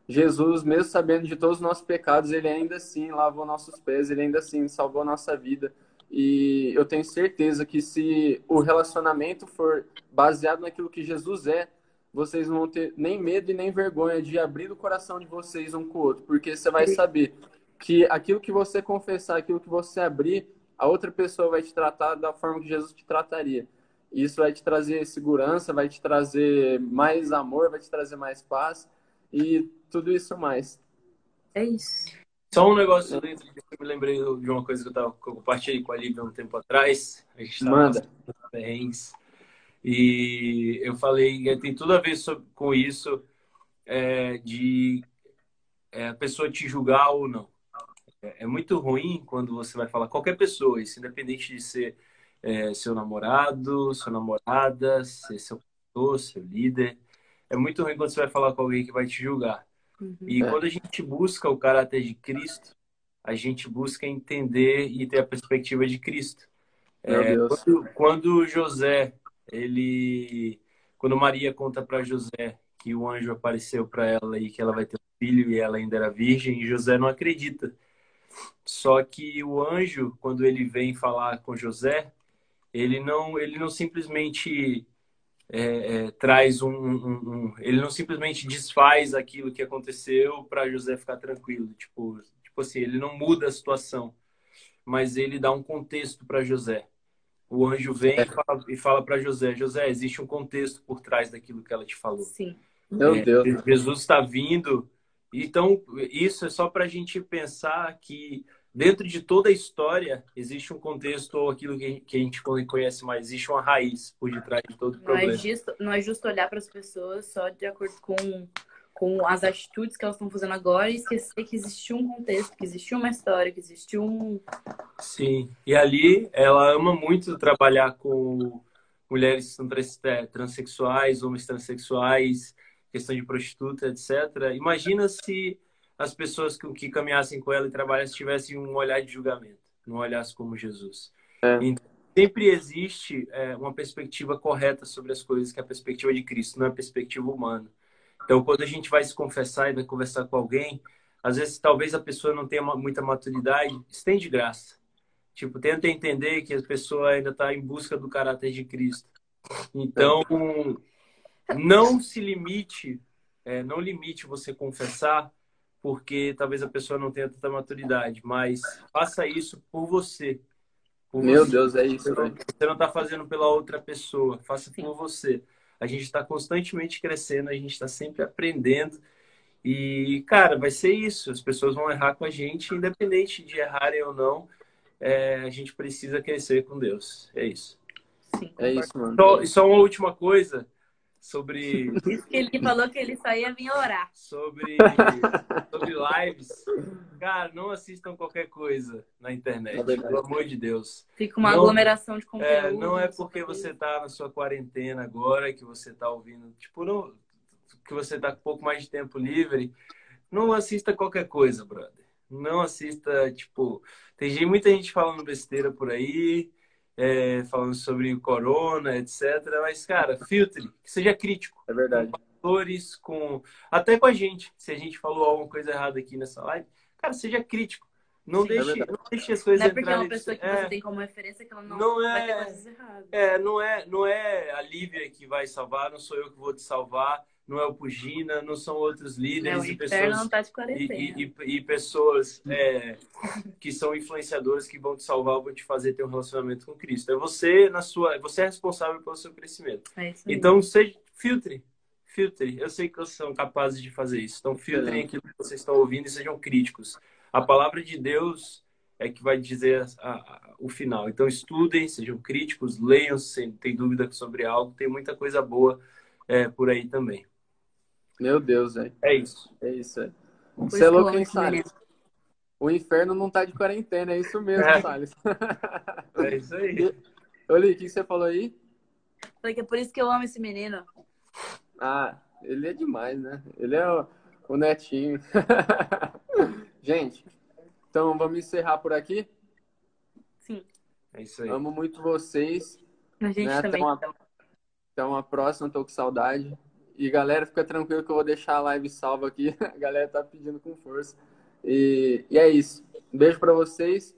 B: Jesus, mesmo sabendo de todos os nossos pecados, ele ainda assim lavou nossos pés, ele ainda assim salvou nossa vida. E eu tenho certeza que se o relacionamento for baseado naquilo que Jesus é, vocês não vão ter nem medo e nem vergonha de abrir o coração de vocês um com o outro, porque você vai saber que aquilo que você confessar, aquilo que você abrir, a outra pessoa vai te tratar da forma que Jesus te trataria. Isso vai te trazer segurança, vai te trazer mais amor, vai te trazer mais paz e tudo isso mais.
A: É isso.
C: Só um negócio dentro que eu me lembrei de uma coisa que eu, tava, que eu compartilhei com a Lívia um tempo atrás. A gente
B: Manda.
C: Perrengues. E eu falei, tem tudo a ver sobre, com isso, é, de é, a pessoa te julgar ou não. É, é, muito ruim quando você vai falar qualquer pessoa, isso independente de ser é, seu namorado, sua namorada, ser seu pastor, seu líder. É muito ruim quando você vai falar com alguém que vai te julgar. Uhum. E é. quando a gente busca o caráter de Cristo, a gente busca entender e ter a perspectiva de Cristo. É, quando, quando José ele quando Maria conta para José que o anjo apareceu para ela e que ela vai ter um filho e ela ainda era virgem, e José não acredita. Só que o anjo, quando ele vem falar com José, ele não, ele não simplesmente é, é, traz um, um, um, ele não simplesmente desfaz aquilo que aconteceu para José ficar tranquilo, tipo, tipo assim, ele não muda a situação, mas ele dá um contexto para José. O anjo vem e fala, para José, José, existe um contexto por trás daquilo que ela te falou.
A: Sim.
B: Meu é, Deus.
C: Jesus está vindo. Então, isso é só para a gente pensar que dentro de toda a história existe um contexto ou aquilo que a gente conhece mais, existe uma raiz por detrás de todo o problema.
A: Não é justo, não é justo olhar para as pessoas só de acordo com com as atitudes que elas estão fazendo agora e esquecer que existiu um contexto, que existiu uma história, que existiu um.
C: Sim, e ali ela ama muito trabalhar com mulheres transexuais, homens transexuais, questão de prostituta, etc. Imagina se as pessoas que caminhassem com ela e trabalhassem tivessem um olhar de julgamento, não olhassem como Jesus. É. Então, sempre existe é, uma perspectiva correta sobre as coisas, que é a perspectiva de Cristo, não é a perspectiva humana. Então, quando a gente vai se confessar e vai conversar com alguém, às vezes talvez a pessoa não tenha muita maturidade, estende graça. Tipo, tenta entender que a pessoa ainda está em busca do caráter de Cristo. Então, não se limite, é, não limite você confessar, porque talvez a pessoa não tenha tanta maturidade, mas faça isso por você.
B: Por Meu você. Deus, é isso.
C: Você não está fazendo pela outra pessoa, faça por você a gente está constantemente crescendo, a gente está sempre aprendendo. E, cara, vai ser isso. As pessoas vão errar com a gente, independente de errarem ou não. É, a gente precisa crescer com Deus. É isso.
A: Sim, é
B: isso, mano.
C: Só, só uma última coisa sobre.
A: Isso que ele falou que ele só ia vir orar.
C: Sobre, sobre lives. Cara, não assistam qualquer coisa na internet, é pelo amor de Deus.
A: Fica uma não, aglomeração de conteúdo.
C: É, não é porque você tá na sua quarentena agora que você tá ouvindo, tipo, não, que você tá com um pouco mais de tempo livre. Não assista qualquer coisa, brother. Não assista, tipo, tem muita gente falando besteira por aí é, falando sobre o corona, etc. Mas, cara, filtre, seja crítico.
B: É verdade.
C: Com valores, com. Até com a gente. Se a gente falou alguma coisa errada aqui nessa live, cara, seja crítico. Não, Sim, deixe, é não deixe as coisas
A: Não é porque é uma pessoa que é, você tem como referência que ela não, não vai ter é coisas erradas. É,
C: não é, não é a Lívia que vai salvar, não sou eu que vou te salvar não é o Pugina, não são outros líderes
A: não, e pessoas não tá de
C: e, e, e, pessoas é, que são influenciadores que vão te salvar, vão te fazer ter um relacionamento com Cristo. É você na sua, você é responsável pelo seu crescimento.
A: É
C: então seja filtre, filtre. Eu sei que vocês são capazes de fazer isso. Então filtrem aquilo que vocês estão ouvindo e sejam críticos. A palavra de Deus é que vai dizer a, a, o final. Então estudem, sejam críticos, leiam se tem dúvida sobre algo. Tem muita coisa boa é, por aí também.
B: Meu Deus, velho.
C: É isso.
B: É isso, é. Você é louco, hein, Salles? O inferno não tá de quarentena, é isso mesmo, é. Salles. <laughs>
C: É isso aí.
B: Oli, o que você falou aí?
A: Falei que é por isso que eu amo esse menino.
B: Ah, ele é demais, né? Ele é o, o netinho. <laughs> Gente, então vamos encerrar por aqui?
A: Sim.
C: É isso aí.
B: Amo muito vocês.
A: A gente né? também. Até
B: uma, até uma próxima, tô com saudade. E galera, fica tranquilo que eu vou deixar a live salva aqui. <laughs> A galera tá pedindo com força. E, e é isso. Um beijo para vocês.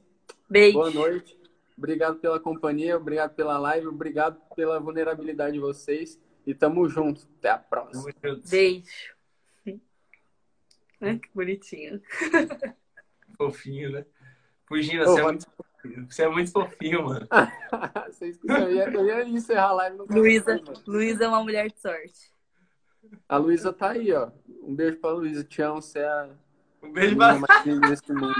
A: Beijo.
B: Boa noite. Obrigado pela companhia, obrigado pela live, obrigado pela vulnerabilidade de vocês. E tamo junto. Até a próxima.
A: Beijo. que bonitinho. <laughs>
C: Fofinho, né? Fugina, você, é muito, você é muito fofinho, mano. <laughs>
B: Vocês, eu, ia, eu ia encerrar a live no
A: Luísa, Luísa é uma mulher de sorte.
B: A Luísa tá aí, ó. Um beijo pra Luísa. Te amo, você é a.
C: Um beijo pra
B: mais nesse mundo.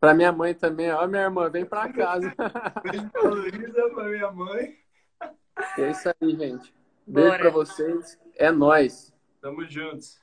B: Pra minha mãe também, ó. Minha irmã, vem pra casa. <laughs>
C: Beijo pra Luísa, pra minha mãe.
B: É isso aí, gente. Beijo Bora. pra vocês. É nós.
C: Tamo juntos.